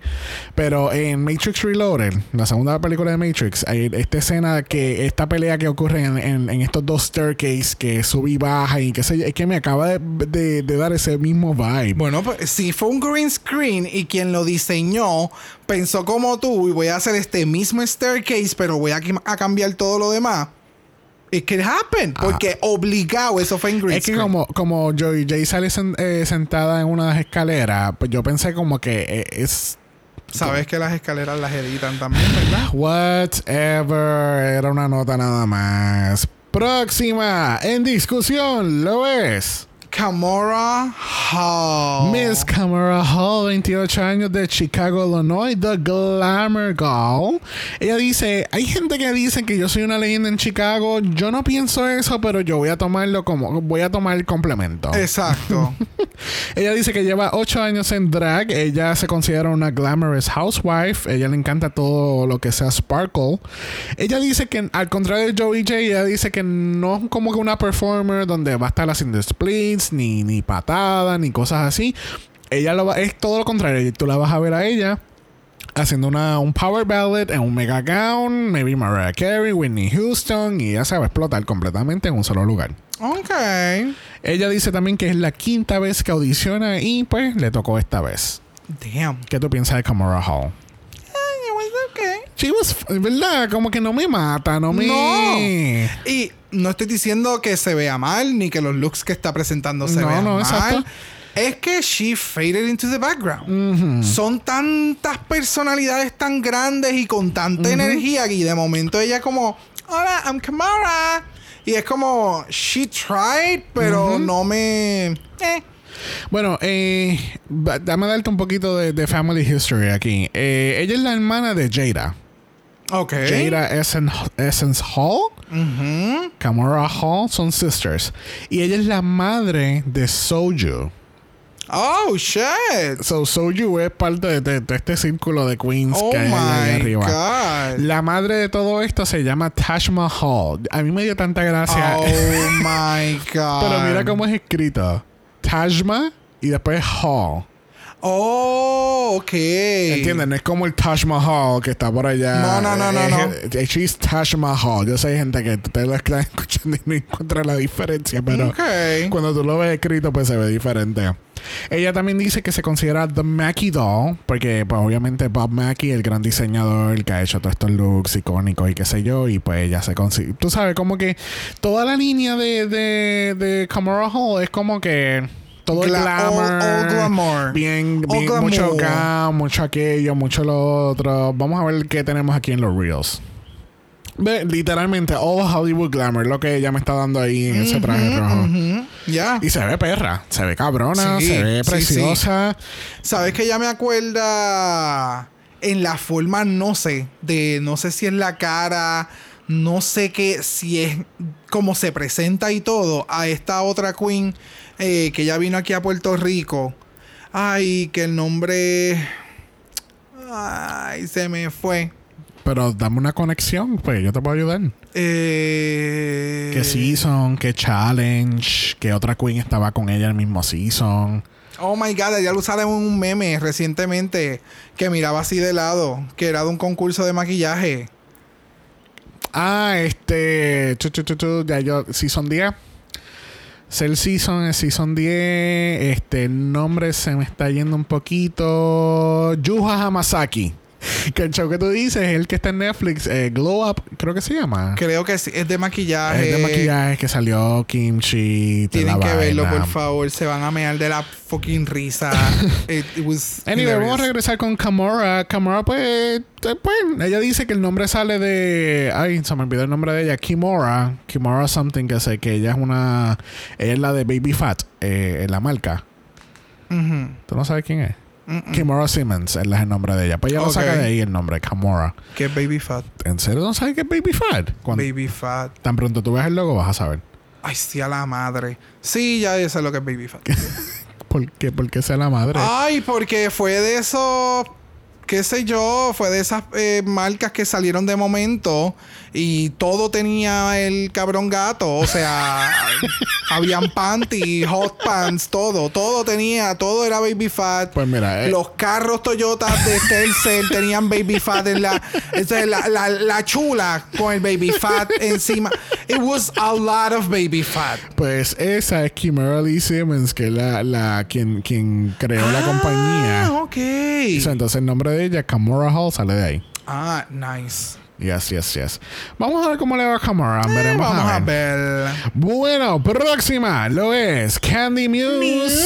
pero en Matrix Reloaded, la segunda película de Matrix, hay esta escena que, esta pelea que ocurre en, en- en estos dos staircase que sube y baja y qué sé yo, es que me acaba de, de- de dar ese mismo vibe. Bueno, pues si fue un green screen y quien lo diseñó pensó como tú y voy a hacer este mismo staircase, pero voy a, cambiar todo lo demás. It can happen. Porque obligado eso fue en green. Es que screen. como, como Joy J sale sen- eh, sentada en una de las escaleras, pues yo pensé como que eh, es Sabes que las escaleras las editan también, ¿verdad? Whatever. Era una nota nada más. Próxima en discusión lo es. Camora Hall. Miss Camera Hall, 28 años de Chicago, Illinois, The Glamour Girl. Ella dice, hay gente que dice que yo soy una leyenda en Chicago. Yo no pienso eso, pero yo voy a tomarlo como, voy a tomar el complemento. Exacto. Ella dice que lleva 8 años en drag. Ella se considera una glamorous housewife. Ella le encanta todo lo que sea sparkle. Ella dice que, al contrario de Joey J, ella dice que no es como que una performer donde va a estar haciendo splits, ni, ni patadas, ni cosas así. Ella lo va, es todo lo contrario. Tú la vas a ver a ella haciendo una, un power ballad en un mega gown, maybe Mariah Carey, Whitney Houston, y ella se va a explotar completamente en un solo lugar. ok. Ella dice también que es la quinta vez que audiciona y pues le tocó esta vez. Damn. ¿Qué tú piensas de Camara Hall? She was, ¿verdad? Como que no me mata, no me... No. Y no estoy diciendo que se vea mal, ni que los looks que está presentando se No, vean no, mal. exacto. Es que she faded into the background. Son tantas personalidades tan grandes y con tanta energía y de momento ella como, hola, I'm Kamara. Y es como, she tried, pero no me... Eh. Bueno, eh, dame darte un poquito de, de family history aquí. Eh, ella es la hermana de Jada. Ok. Jada Essen- Essence Hall, Ujú. Camara Hall son sisters. Y ella es la madre de Soju. Oh, shit. So, Soju es parte de, de- de este círculo de queens Oh que hay ahí arriba. God. La madre de todo esto se llama Taj Mahal. A mí me dio tanta gracia. Oh my God. Pero mira cómo es escrito. Tajma y después Hall. Oh, ok. ¿Entienden? No es como el Taj Mahal que está por allá. No, no, no, no, Es- no. es- She's Taj Mahal. Yo sé gente que ustedes lo están escuchando y no encuentra la diferencia, pero cuando tú lo ves escrito, pues se ve diferente. Ella también dice que se considera The Mackie Doll, porque pues obviamente Bob Mackie, el gran diseñador que ha hecho todos estos looks icónicos y qué sé yo, y pues ella se consigue. Tú sabes, como que toda la línea de, de, de Camara Hall es como que todo el Gla- glamour. all- all glamour. Bien, bien mucho acá, mucho aquello, mucho lo otro. Vamos a ver qué tenemos aquí en los Reels. Ve, literalmente, all Hollywood glamour, lo que ella me está dando ahí en ese traje rojo. Ya. Y se ve perra, se ve cabrona, Sí, se ve sí, preciosa. ¿Sabes que ya me acuerda en la forma, no sé, de no sé si es la cara, no sé qué, si es como se presenta y todo, a esta otra queen eh, que ya vino aquí a Puerto Rico. Ay, que el nombre... Ay, se me fue. Pero dame una conexión, pues yo te puedo ayudar. Eh, ¿Qué season? ¿Qué challenge? ¿Qué otra queen estaba con ella el mismo season? Oh my god, ya lo usaron en un meme recientemente que miraba así de lado, que era de un concurso de maquillaje. Ah, este. Chu, chu, chu, chu, ya yo. Season 10. Cell Season, el Season 10. Este el nombre se me está yendo un poquito. Yuha Hamasaki. Que el show que tú dices es el que está en Netflix. eh, Glow Up, creo que se llama. Creo que sí, es de maquillaje. Es de maquillaje que salió Kimchi. Tienen que verlo, por favor. Se van a mear de la fucking risa. it, it was Anyway, vamos a regresar con Kamora. Kamora, pues, eh, pues, ella dice que el nombre sale de. Ay, se me olvidó el nombre de ella. Kimora. Kimora something que sé que ella es una. Ella es la de Baby Fat, eh, en la marca. ¿Tú no sabes quién es? Kimora Simmons es el nombre de ella. Pues ella lo Ok. saca de ahí el nombre, Kamora. Que es baby fat. ¿En serio no sabes qué es Baby Fat? Cuando Baby fat. tan pronto tú veas el logo vas a saber. Ay, sí, a la madre. Sí, ya yo sé lo que es baby fat. ¿Por qué? Porque sea la madre. Ay, porque fue de esos, qué sé yo, fue de esas eh, marcas que salieron de momento y todo tenía el cabrón gato. O sea, habían panty, hot pants, todo, todo tenía, todo era baby fat. Pues mira, eh, Los carros Toyota de Telcel tenían baby fat en la, la, la, la chula con el baby fat encima. It was a lot of baby fat. pues esa es Lee Simmons, que es la, la quien, quien creó la Ah, compañía. ok. Entonces el nombre de ella, Kamora Hall, sale de ahí. Ah, nice. Yes, yes, yes. Vamos a ver cómo le va a Kamora. Eh, vamos a a ver. Bueno, próxima lo es Candy Muse.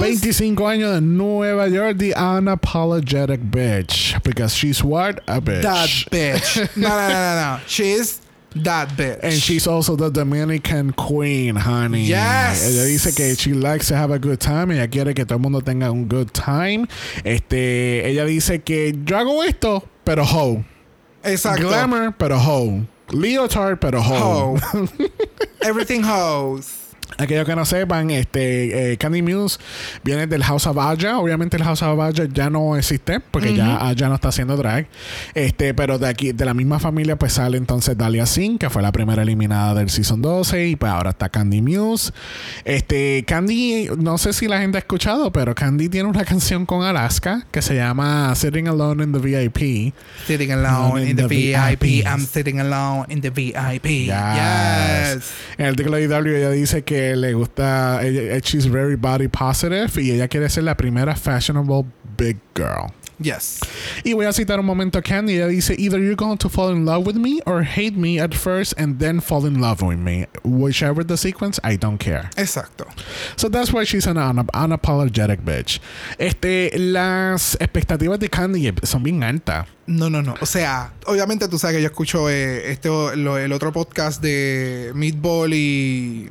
25 años de Nueva York, the unapologetic bitch. Because she's what? A bitch. That bitch. No, no, no, no, no. She's that bitch. And she's also the Dominican queen, honey. Yes. Ella dice que she likes to have a good time. Ella quiere que todo el mundo tenga un good time. Este, ella dice que yo hago esto, pero ho. Exacto. Glamour, pero ho. Leotard, pero ho. Ho. Everything hoes. Aquellos que no sepan, este eh, Candy Muse viene del House of Aja. Obviamente el House of Aja ya no existe porque ya Aja no está haciendo drag. Este, pero de aquí, de la misma familia, pues sale entonces Dalia Singh, que fue la primera eliminada del Season 12, y pues ahora está Candy Muse. Este, Candy, no sé si la gente ha escuchado, pero Candy tiene una canción con Alaska que se llama Sitting Alone in the VIP. Sitting alone in in the, the VIP. I'm sitting alone in the VIP. Yes. Yes. En el artículo de IW ella dice que le gusta, ella, she's very body positive y ella quiere ser la primera fashionable big girl. Yes. Y voy a citar un momento a Candy. Ella dice, either you're going to fall in love with me or hate me at first and then fall in love with me. Whichever the sequence, I don't care. Exacto. So that's why she's an un- unapologetic bitch. Este, las expectativas de Candy son bien altas. No, no, no. O sea, obviamente tú sabes que yo escucho eh, este, lo- el otro podcast de Meatball y,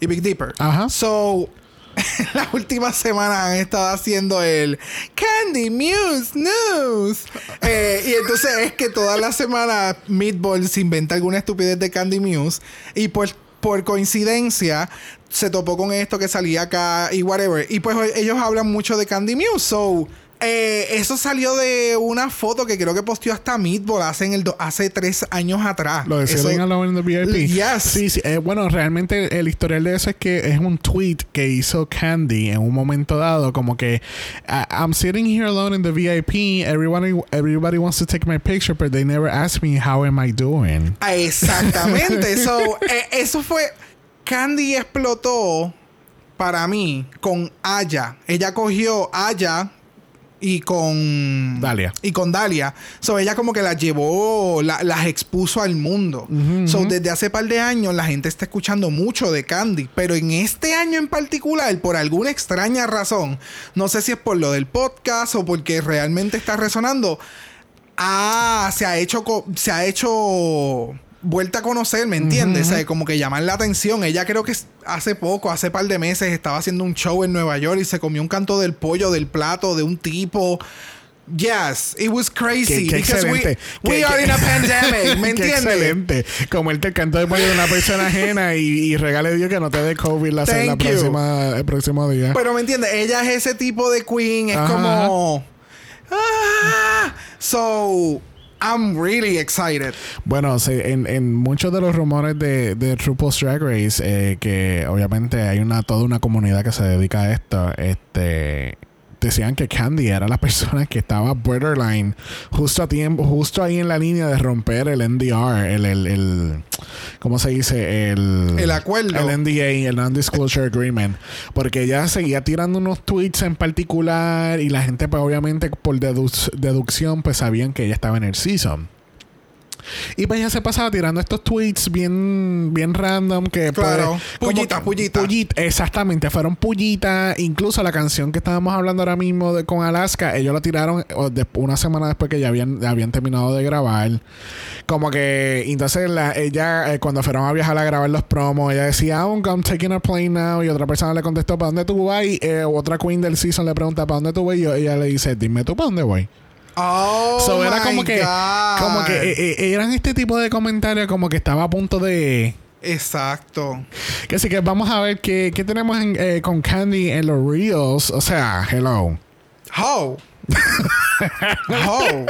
y Big Dipper. Ajá. So, la última semana han estado haciendo el Candy Muse News. Eh, y entonces es que toda la semana Meatball se inventa alguna estupidez de Candy Muse. Y pues por coincidencia se topó con esto que salía acá y whatever. Y pues ellos hablan mucho de Candy Muse. So, eh, eso salió de una foto que creo que posteó hasta Meatball hace, en el do- hace tres años atrás. Lo de Eso- Alone in the VIP. Yes. Sí, sí. Eh, bueno, realmente el historial de eso es que es un tweet que hizo Candy en un momento dado, como que "I- I'm sitting here alone in the VIP. Everybody, everybody wants to take my picture, but they never ask me how am I doing. Ah, Exactamente. so, eh, eso fue. Candy explotó para mí con Aya. Ella cogió Aya y con Dalia. y con Dalia. So ella como que las llevó, la- las expuso al mundo. so desde hace par de años la gente está escuchando mucho de Candy, pero en este año en particular, por alguna extraña razón, no sé si es por lo del podcast o porque realmente está resonando. Ah, se ha hecho se ha hecho vuelta a conocer, ¿me entiendes? O sea, como que llamar la atención. Ella creo que hace poco, hace par de meses, estaba haciendo un show en Nueva York y se comió un canto del pollo del plato de un tipo. Yes, it was crazy. Qué, qué because we, excelente. we Qué- are in a pandemic, ¿me entiendes? excelente. Como él te cantó de pollo de una persona ajena y, y regale Dios que no te dé COVID la, la próxima, el próximo día. Pero me entiendes, ella es ese tipo de queen, es Ajá. como. Ah, so, I'm really excited. Bueno, sí, en, en muchos de los rumores de, de RuPaul's Drag Race, eh, que obviamente hay una toda una comunidad que se dedica a esto, este decían que Candy era la persona que estaba borderline justo a tiempo, justo ahí en la línea de romper el NDR, el, el, el ¿cómo se dice? El, El acuerdo. El NDA, el Non-Disclosure Agreement. Porque ella seguía tirando unos tweets en particular y la gente, pues obviamente por dedu- deducción, pues sabían que ella estaba en el season. Y pues ella se pasaba tirando estos tweets bien, bien random que Claro. pues, Pullita, pullita. pullit- exactamente, fueron pullitas. Incluso la canción que estábamos hablando ahora mismo de, con Alaska, ellos la tiraron una semana después que ya habían, habían terminado de grabar. Como que entonces la- ella, eh, cuando fueron a viajar a grabar los promos, ella decía, oh, I'm taking a plane now. Y otra persona le contestó, ¿para dónde tú vas? Y eh, otra queen del season le pregunta, ¿para dónde tú vas? Y yo- ella le dice, dime tú, ¿para dónde voy? Oh, So, era como que, como que eh, eh, eran este tipo de comentarios como que estaba a punto de... Exacto. Que sí que vamos a ver qué, qué tenemos en, eh, con Candy en los Reels. O sea, hello. How? How?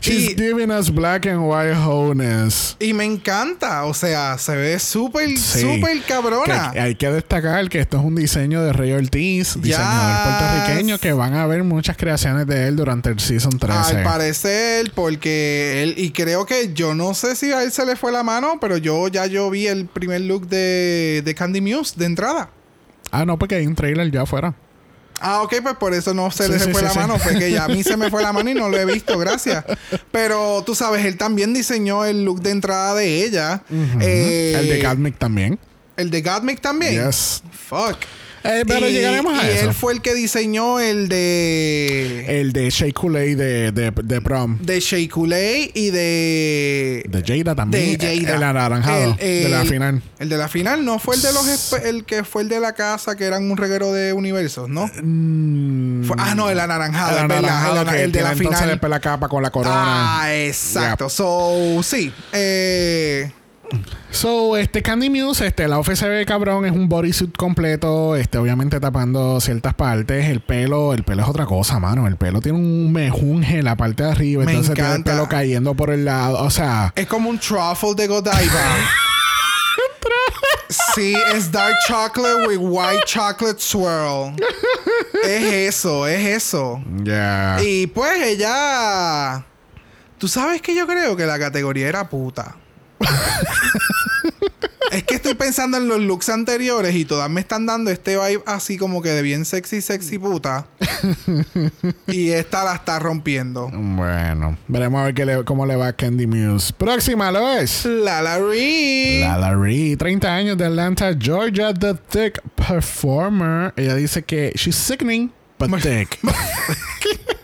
She's Y- giving us black and white wholeness. Y me encanta, o sea, se ve súper, Sí. súper cabrona. Que hay que destacar que esto es un diseño de Rey Ortiz, diseñador puertorriqueño, que van a ver muchas creaciones de él durante el season 13. Al parecer, porque él, y creo que yo no sé si a él se le fue la mano, pero yo ya yo vi el primer look de, de Candy Muse de entrada. Ah, no, porque hay un trailer ya afuera. Ah, ok, pues por eso no se Sí, le sí, fue sí, la mano, fue que ya a mí se me fue la mano y no lo he visto, gracias. Pero tú sabes, él también diseñó el look de entrada de ella. Eh, el de Cadmic también. El de Gottmik también. Yes. Fuck. Eh, pero y, llegaremos a y eso. él fue el que diseñó el de. El de Shea de, de, de prom. de Shea y de. De Jada también. de Jada. El anaranjado. El- de la final. El de la final no fue el de los el que fue el de la casa que eran un reguero de universos, ¿no? Mm, Fue- ah, no, el anaranjado, el verdad, anaranjado que el de la entonces final. después la capa con la corona. Ah, exacto. So, sí. Eh, So, este Candy Muse, este, se ve cabrón, es un bodysuit completo, este, obviamente tapando ciertas partes. El pelo, el pelo es otra cosa, mano. El pelo tiene un mejunje en la parte de arriba, Me entonces tiene el encanta. pelo cayendo por el lado. O sea, es como un truffle de Godiva. sí, es dark chocolate with white chocolate swirl. es eso, es eso. ya. Y pues ella. Tú sabes que yo creo que la categoría era puta. es que estoy pensando en los looks anteriores y todas me están dando este vibe así como que de bien sexy, sexy puta. y esta la está rompiendo. Bueno, veremos a ver qué le- cómo le va a Candy Muse. Próxima lo es. Lala Ree. Lala Ree, 30 años de Atlanta, Georgia, the thick performer. Ella dice que she's sickening, but thick.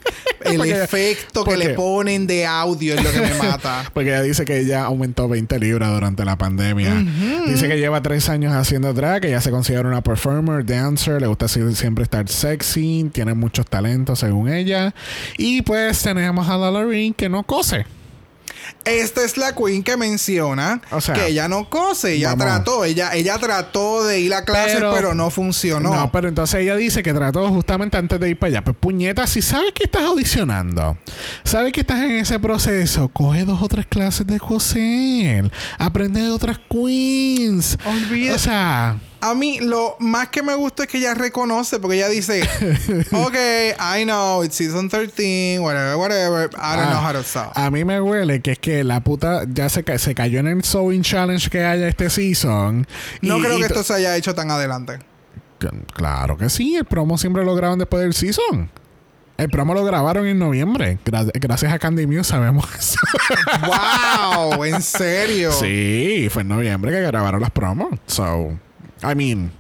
El Porque- efecto que le ponen de audio es lo que me mata. Porque ella dice que ella aumentó 20 libras durante la pandemia. Dice que lleva tres años haciendo drag, que ella se considera una performer, dancer, le gusta si- siempre estar sexy, tiene muchos talentos según ella. Y pues tenemos a Lala Ree que no cose. Esta es la queen que menciona O sea, que ella no cose, ella vamos. trató, ella, ella trató de ir a clases, pero, Pero- no funcionó. No, pero entonces ella dice que trató justamente antes de ir para allá. Pues puñeta, si sabes que estás audicionando, sabes que estás en ese proceso, coge dos o tres clases de coser, aprende de otras queens. Olvida- O sea, A mí lo más que me gusta es que ella reconoce, porque ella dice, ok, I know, it's season 13, whatever, whatever, I don't Ah, know how to sew. A mí me huele que es que la puta ya se, ca- se cayó en el Sewing Challenge que haya este season. no Y- creo y que to- esto se haya hecho tan adelante. Claro que sí, el promo siempre lo graban después del season. El promo lo grabaron en noviembre. Gra- gracias a Candy Muse sabemos eso. ¡Wow! ¿En serio? sí, fue en noviembre que grabaron las promos. So, I mean,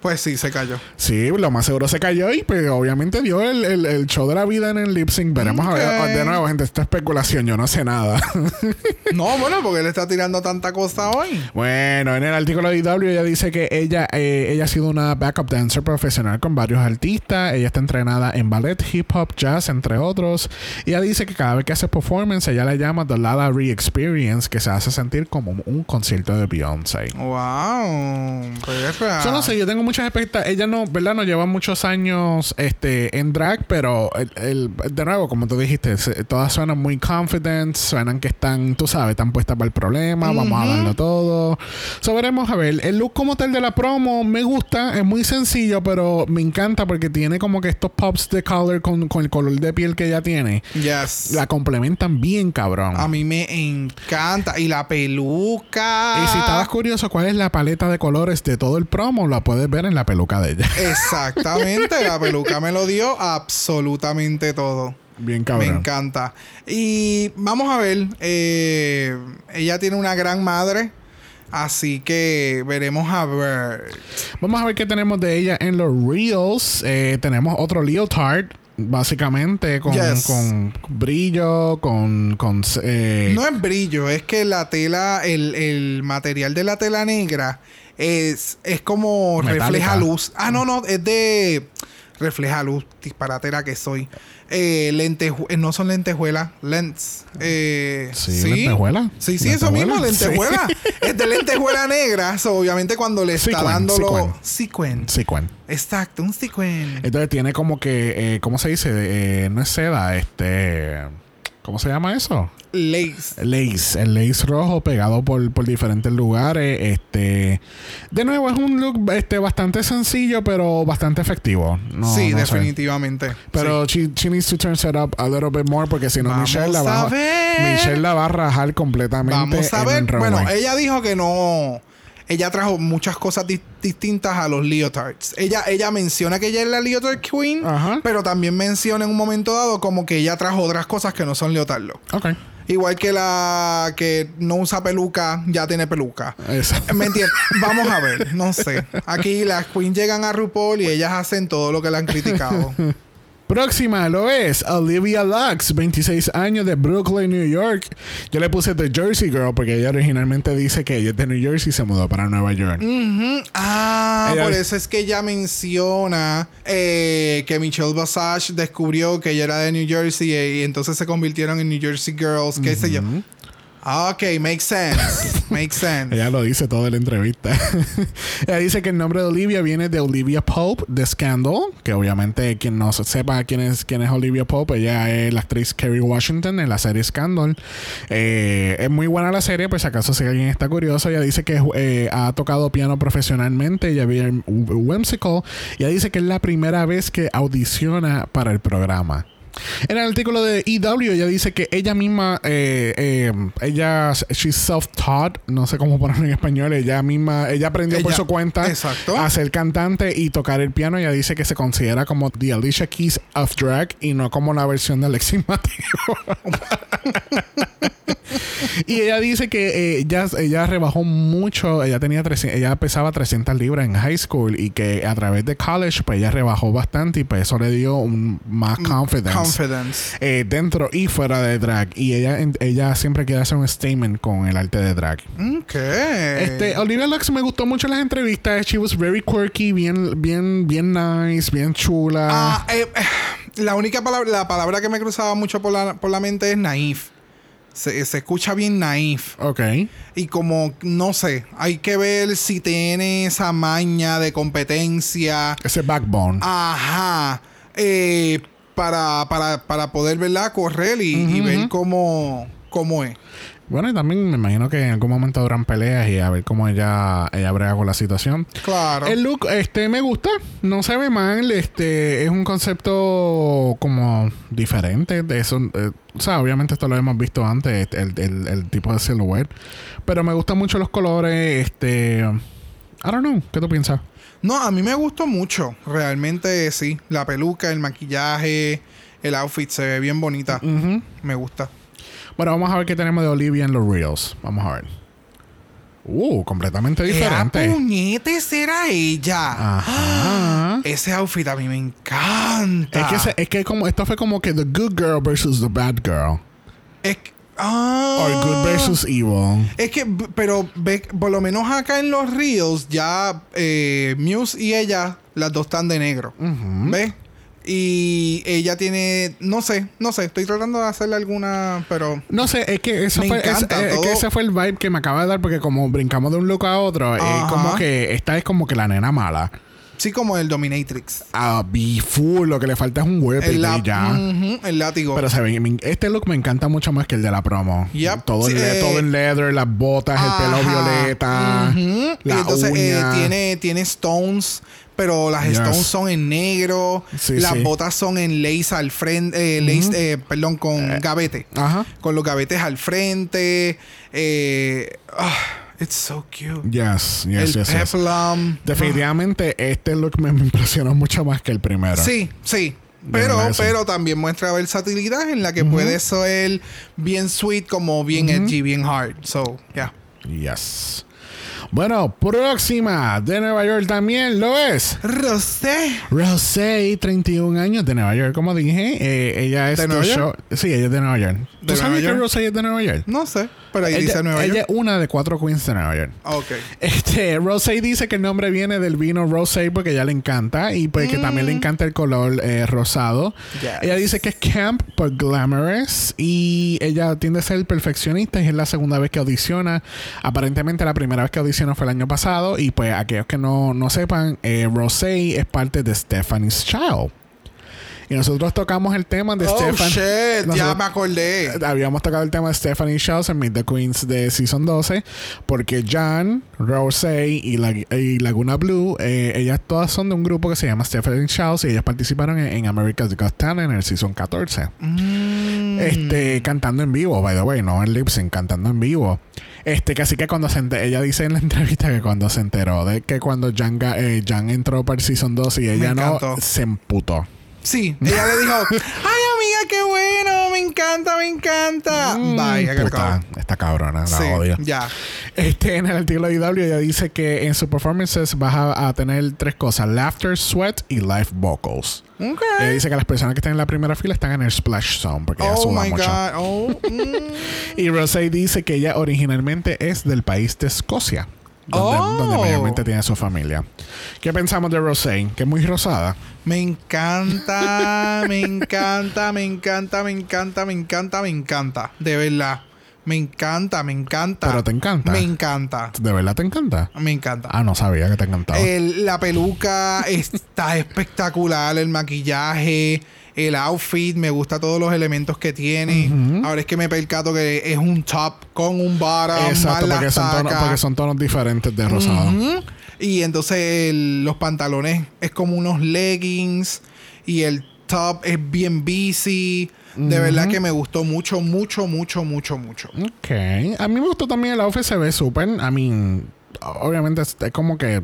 Pues sí, se cayó. sí, lo más seguro se cayó y pues obviamente dio el, el- el show de la vida en el lip sync. Veremos a ver. De nuevo, gente, esta especulación, yo no sé nada. No, bueno, porque él está tirando tanta cosa hoy. Bueno, en el artículo de IW ella dice que ella, eh, ella ha sido una backup dancer profesional con varios artistas. Ella está entrenada en ballet, hip hop, jazz, entre otros. Y ella dice que cada vez que hace performance, ella le llama The Lala Re-Experience, que se hace sentir como un concierto de Beyoncé. ¡Wow! Perra. Yo no sé, yo tengo muchas expectativas. Ella no, ¿verdad? No lleva muchos años este, en drag, pero el, el- de nuevo, como tú dijiste, se- todas suenan muy confident, suenan que están, tú sabes, están puestas para el problema, vamos a darlo todo. So, veremos a ver. El look como tal de la promo me gusta, es muy sencillo, pero me encanta porque tiene como que estos pops de color con, con el color de piel que ella tiene. Yes. La complementan bien, cabrón. A mí me encanta. Y la peluca. y si estabas curioso cuál es la paleta de colores de todo el promo, la puedes ver en la peluca de ella. Exactamente, la peluca me lo dio absolutamente todo. Bien Me cabrón. encanta. Y vamos a ver. eh, ella tiene una gran madre. Así que veremos a ver. Vamos a ver qué tenemos de ella en los Reels. Eh, tenemos otro leotard, básicamente, con, Yes. con brillo, con... con eh, No es brillo, es que la tela, el, el material de la tela negra es, es como refleja luz. Ah, no, no, es de refleja luz, disparatera que soy. Eh, lenteju- eh, no son lentejuelas, lens. Eh, Sí, lentejuela. Sí, sí, eso mismo, lentejuela. sí. Es de lentejuela negra. so, obviamente cuando le está Sequin, dando lo... sequin. Sequin. sequin. Exacto, un sequin. Entonces tiene como que... eh, ¿Cómo se dice? Eh, no es seda, este... ¿Cómo se llama eso? Lace. Lace, el lace rojo pegado por, por diferentes lugares. Este, de nuevo, es un look este, bastante sencillo, pero bastante efectivo. No, sí, no sé. definitivamente. Pero she, she needs to turn it up a little bit more porque si no Vamos Michelle la va a ver. Michelle la va a rajar completamente Vamos a en ver. el. Bueno, ella dijo que no. Ella trajo muchas cosas di- distintas a los leotards. Ella, ella menciona que ella es la leotard queen, Ajá. pero también menciona en un momento dado como que ella trajo otras cosas que no son leotardo. Ok. Igual que la que no usa peluca, ya tiene peluca. Eso. ¿Me entiendes? Vamos a ver, no sé. Aquí las queens llegan a RuPaul y ellas hacen todo lo que le han criticado. Próxima lo es Olivia Lux, 26 años de Brooklyn, New York. Yo le puse The Jersey Girl porque ella originalmente dice que ella es de New Jersey y se mudó para Nueva York. Ah, Ella- por eso es que ella menciona eh, que Michelle Basage descubrió que ella era de New Jersey eh, y, entonces se convirtieron en New Jersey Girls, qué sé yo. Ah, Ok, makes sense. makes sense. Ella lo dice todo en la entrevista. ella dice que el nombre de Olivia viene de Olivia Pope de Scandal, que obviamente quien no sepa quién es, quién es Olivia Pope, ella es la actriz Kerry Washington en la serie Scandal. Eh, es muy buena la serie, pues si acaso si alguien está curioso, ella dice que eh, ha tocado piano profesionalmente, ella vive en Whimsical, y ella dice que es la primera vez que audiciona para el programa. En el artículo de EW ella dice que ella misma, eh, eh, ella, she's self-taught, no sé cómo ponerlo en español, ella misma, ella aprendió por su cuenta exacto. a ser cantante y tocar el piano. Ella dice que se considera como The Alicia Keys of Drag y no como la versión de Alexis Mateo. y ella dice que eh, ella, ella rebajó mucho, ella tenía 300 ella pesaba 300 libras en high school y que a través de college pues ella rebajó bastante y pues eso le dio un, más confidence. Confidence. eh, dentro y fuera de drag y ella ella siempre quiere hacer un statement con el arte de drag Ok. este Olivia Lux me gustó mucho las entrevistas she was very quirky bien bien bien nice bien chula Ah, eh, eh, la única palabra, la palabra que me cruzaba mucho por la, por la mente es naif. Se, se escucha bien naif. Ok. Y como, no sé, hay que ver si tiene esa maña de competencia. Ese backbone. Ajá. Eh, para, para, para poder, ¿verdad? Correr y, y ver cómo, cómo es. Bueno, y también me imagino que en algún momento duran peleas y a ver cómo ella, ella brega con la situación. Claro. El look, este, me gusta. No se ve mal. Este, es un concepto como diferente. De eso, eh, o sea, obviamente esto lo hemos visto antes, este, el, el, el tipo de silhouette. Pero me gustan mucho los colores. Este, I don't know. ¿Qué tú piensas? No, a mí me gustó mucho. Realmente sí. La peluca, el maquillaje, el outfit se ve bien bonita. Me gusta. Bueno, vamos a ver qué tenemos de Olivia en los Reels. Vamos a ver. Uh, completamente diferente. Era puñetes, era ella. Ajá. Ese outfit a mí me encanta. Es que, es que como esto fue como que the good girl versus the bad girl. Es que- ah. Or good versus evil. Es que, pero ve, por lo menos acá en los ríos, ya eh, Muse y ella, las dos están de negro. ¿Ves? Y ella tiene, no sé, no sé, estoy tratando de hacerle alguna, pero No sé, es que eso fue, es- encanta es, que ese fue el vibe que me acaba de dar porque como brincamos de un look a otro, es como que esta es como que la nena mala. sí como el Dominatrix. A be full, lo que le falta es un y El, ya. Látigo. Pero se este look me encanta mucho más que el de la promo. Yep. Todo, Sí, el, eh, todo el leather, las botas, el pelo violeta, Ujú. la y entonces eh, tiene, tiene stones, pero las Yes. stones son en negro. Sí, las sí. botas son en lace al frente, eh, lace, eh, perdón, con gavete. Ajá. Con los gavetes al frente. Eh, ah, it's so cute. Yes, el yes, yes, yes. peplum. Definitivamente este look me, me impresionó mucho más que el primero. Sí, sí. Pero, pero también muestra versatilidad en la que puede ser bien sweet como bien edgy, bien hard. So, yeah. Yes. Bueno, próxima de Nueva York también lo es. Rosé. Rosé, 31 años de Nueva York. Como dije, eh, ella es ¿De Nueva show- Sí, ella es de Nueva York. ¿Tú ¿De sabes que York? Rosé es de Nueva York? No sé, pero ahí ella, dice Nueva ella York. es una de cuatro queens de Nueva York. Ok. Este, Rosé dice que el nombre viene del vino Rosé porque ella le encanta y pues que también le encanta el color eh, rosado. Mm. Yes. Ella dice que es camp por glamorous y ella tiende a ser perfeccionista y es la segunda vez que audiciona. Aparentemente la primera vez que audicionó fue el año pasado y pues aquellos que no, no sepan, eh, Rosé es parte de Stephanie's Child. Y nosotros tocamos el tema de Oh, Stephanie. shit. Ya me acordé. Habíamos tocado el tema de Stephanie Shells en Meet the Queens de Season 12 porque Jan, Rosé y, la- y Laguna Blue, eh, ellas todas son de un grupo que se llama Stephanie Shells y ellas participaron en, en America's Got Talent en el Season 14. Mm. Este, cantando en vivo, by the way, no en lip sync, cantando en vivo. Este, que así que cuando se ella dice en la entrevista que cuando se enteró de que cuando Jan, eh, Jan entró para el Season 12 y ella no, se emputó. Sí, ella le dijo, ay amiga, qué bueno, me encanta, me encanta. Mm, Bye, Esta cabrona, la Sí, odio. ya. Este, en el artículo de IW ella dice que en sus performances vas a, a tener tres cosas: laughter, sweat y live vocals. Ok. Ella dice que las personas que están en la primera fila están en el splash zone porque ella Oh suda my mucho. God. Oh, mm. Y Rosé dice que ella originalmente es del país de Escocia, donde, Oh. donde mayormente tiene su familia. ¿Qué pensamos de Rosé? Que es muy rosada. Me encanta, me encanta, me encanta, me encanta, me encanta, me encanta. De verdad. Me encanta, me encanta. Pero te encanta. Me encanta. ¿De verdad te encanta? Me encanta. Ah, no sabía que te encantaba. El- la peluca está espectacular, el maquillaje, el outfit, me gusta todos los elementos que tiene. Ahora es que me percato que es un top con un bottom, Exacto, más porque la son, tonos, porque son tonos diferentes de rosado. Y entonces el- los pantalones es como unos leggings y el top es bien busy. De verdad que me gustó mucho, mucho, mucho, mucho, mucho. Ok. A mí me gustó también el outfit, se ve súper. I mean, obviamente es, es como que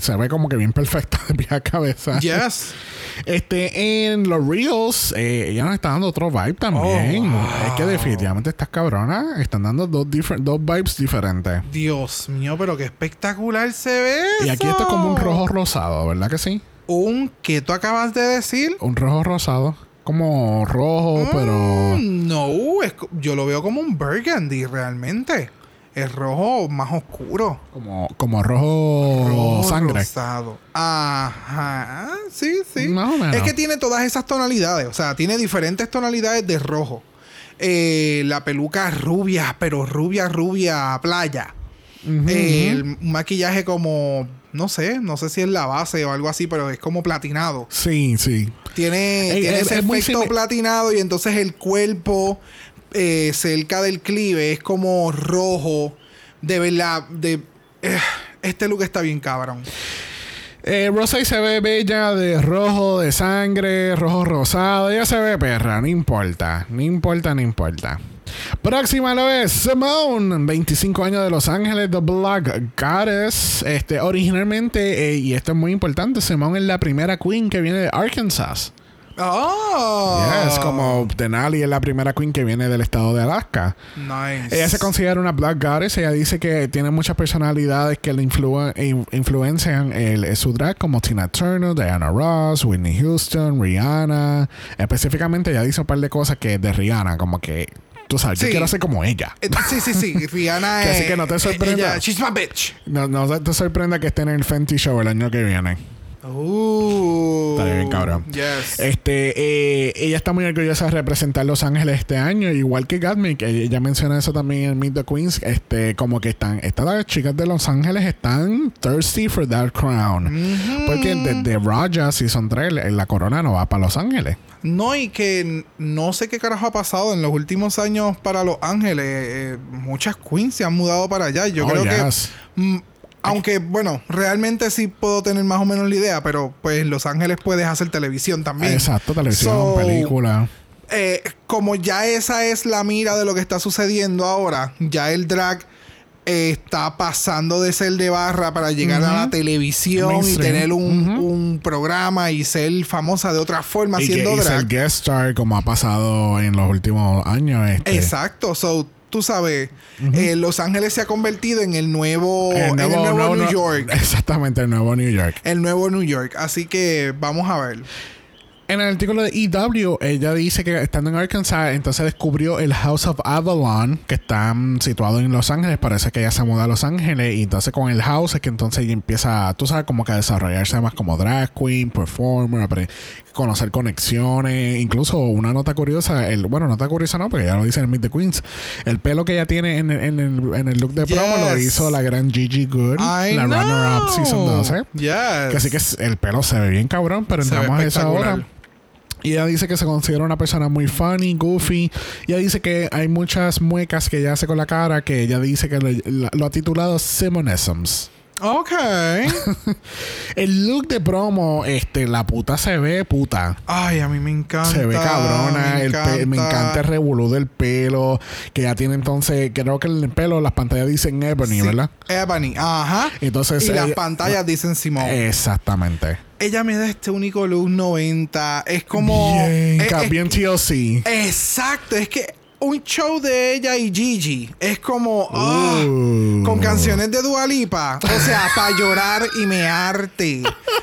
se ve como que bien perfecta de pie a cabeza. Yes. Este, en los Reels, eh, ella nos está dando otro vibe también. Oh, wow. Es que definitivamente estas cabronas están dando dos, dos vibes diferentes. Dios mío, pero qué espectacular se ve. Y aquí esto es como un rojo rosado, ¿verdad que sí? ¿Un qué tú acabas de decir? Un rojo rosado. Como rojo, pero. Mm, no, es yo lo veo como un burgundy realmente. Es rojo más oscuro. Como, como rojo, Rojo sangre. rosado. Ajá. Sí, sí. Más o menos. Es que tiene todas esas tonalidades. O sea, tiene diferentes tonalidades de rojo. eh, la peluca rubia, pero rubia, rubia, playa. Eh, el maquillaje como, no sé, no sé si es la base o algo así, pero es como platinado. Sí, sí. Tiene, tiene es- ese es efecto platinado y entonces el cuerpo eh, cerca del clive es como rojo. De verdad, de, eh, este look está bien cabrón. Eh, Rosé se ve bella de rojo, de sangre, rojo rosado. Ella se ve perra, no importa. No importa, no importa. Próxima lo es Simone, 25 años de Los Ángeles, The Black Goddess. Este, originalmente, eh, y esto es muy importante, Simone es la primera queen que viene de Arkansas. ¡Oh! Yes, como Denali es la primera queen que viene del estado de Alaska. Nice. Ella se considera una Black Goddess. Ella dice que tiene muchas personalidades que le influ- in- influencian el, su drag, como Tina Turner, Diana Ross, Whitney Houston, Rihanna. Específicamente, ella dice un par de cosas que de Rihanna, como que tú sabes, yo Sí. quiero ser como ella. Eh, Sí, sí, sí. Rihanna es. así que no te sorprenda. ella- she's my bitch. No, no te sorprenda que esté en el Fenty Show el año que viene. Uh. Estaría bien cabrón. Yes. Este, eh, ella está muy orgullosa de representar Los Ángeles este año, igual que Gatmic. Ella menciona eso también en Meet the Queens. Este, como que están, estas chicas de Los Ángeles están thirsty for that crown. Porque desde Raja Season 3, la- la corona no va para Los Ángeles. No, y que no sé qué carajo ha pasado en los últimos años para Los Ángeles. Eh, muchas queens se han mudado para allá. Yo Oh, creo yes. que. Aunque, bueno, realmente sí puedo tener más o menos la idea, pero pues en Los Ángeles puedes hacer televisión también. Exacto, televisión, So, película. eh, como ya esa es la mira de lo que está sucediendo ahora, ya el drag eh, está pasando de ser de barra para llegar a la televisión y tener un, un programa y ser famosa de otra forma Y, que, haciendo y ser drag. guest star como ha pasado en los últimos años. Este, Exacto, so tú sabes, eh, Los Ángeles se ha convertido en el nuevo, El en el nuevo- New York. Exactamente, el nuevo New York. El nuevo New York. Así que vamos a ver. En el artículo de EW, ella dice que estando en Arkansas, entonces descubrió el House of Avalon, que está mm, situado en Los Ángeles. Parece que ella se muda a Los Ángeles. Y entonces con el House es que entonces ella empieza, tú sabes, como que a desarrollarse más como drag queen, performer, conocer conexiones. Incluso una nota curiosa, el, bueno, nota curiosa no, porque ya lo dice en Meet the Queens. El pelo que ella tiene en, el- en el, en el look de promo lo hizo la gran Gigi Good, I la runner-up season 12. Yes. Que así que el pelo se ve bien cabrón, pero entramos a esa hora. Y ella dice que se considera una persona muy funny, goofy. Y ella dice que hay muchas muecas que ella hace con la cara que ella dice que lo ha titulado Simonisms. Ok. El look de promo, este, la puta se ve puta. Ay, a mí me encanta. Se ve cabrona, Me el pe- me encanta el revolú del pelo, que ya tiene entonces, creo que el pelo, las pantallas dicen Ebony, Sí, ¿verdad? Ebony, ajá. Entonces, y las pantallas dicen Simón. Exactamente. Ella me da este único luz 90. Es como. bien, ca- eh, bien TLC. Exacto, es que un show de ella y Gigi es como ah, Uh. con canciones de Dualipa, o sea, para llorar y mearte.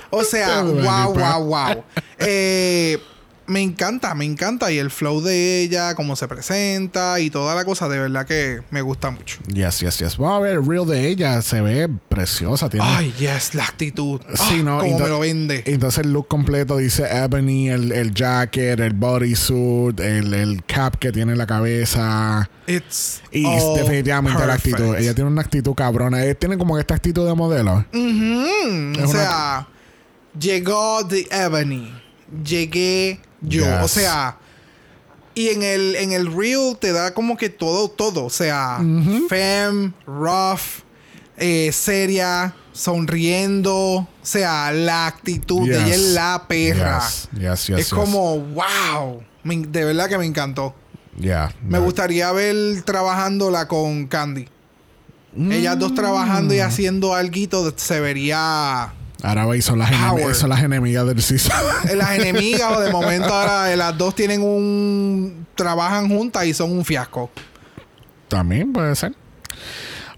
O sea, wow, wow, wow. Eh, me encanta, me encanta y el flow de ella, cómo se presenta y toda la cosa, de verdad que me gusta mucho. Yes, yes, yes. Vamos a ver el reel de ella. Se ve preciosa. Tiene... Ay, yes, la actitud. Sí, Ah, ¿no? Cómo me lo vende. Entonces el look completo dice Ebony, el, el jacket, el bodysuit, el, el cap que tiene en la cabeza. It's Y definitivamente la perfect. actitud. Ella tiene una actitud cabrona. Ella tiene como esta actitud de modelo. Es O una- sea, llegó The Ebony. Llegué yo. Yes. O sea, y en el, en el reel te da como que todo, todo. O sea, femme, rough, eh, seria, sonriendo. O sea, la actitud de ella es la perra. Yes, yes, yes, es como, wow. Me- de verdad que me encantó. Yeah, Me gustaría ver trabajándola con Candy. Ellas dos trabajando y Mm. haciendo algo se vería Ahora veis, son las, enemi- Power. son las enemigas del season. en las enemigas o de momento ahora eh, las dos tienen un trabajan juntas y son un fiasco. También puede ser.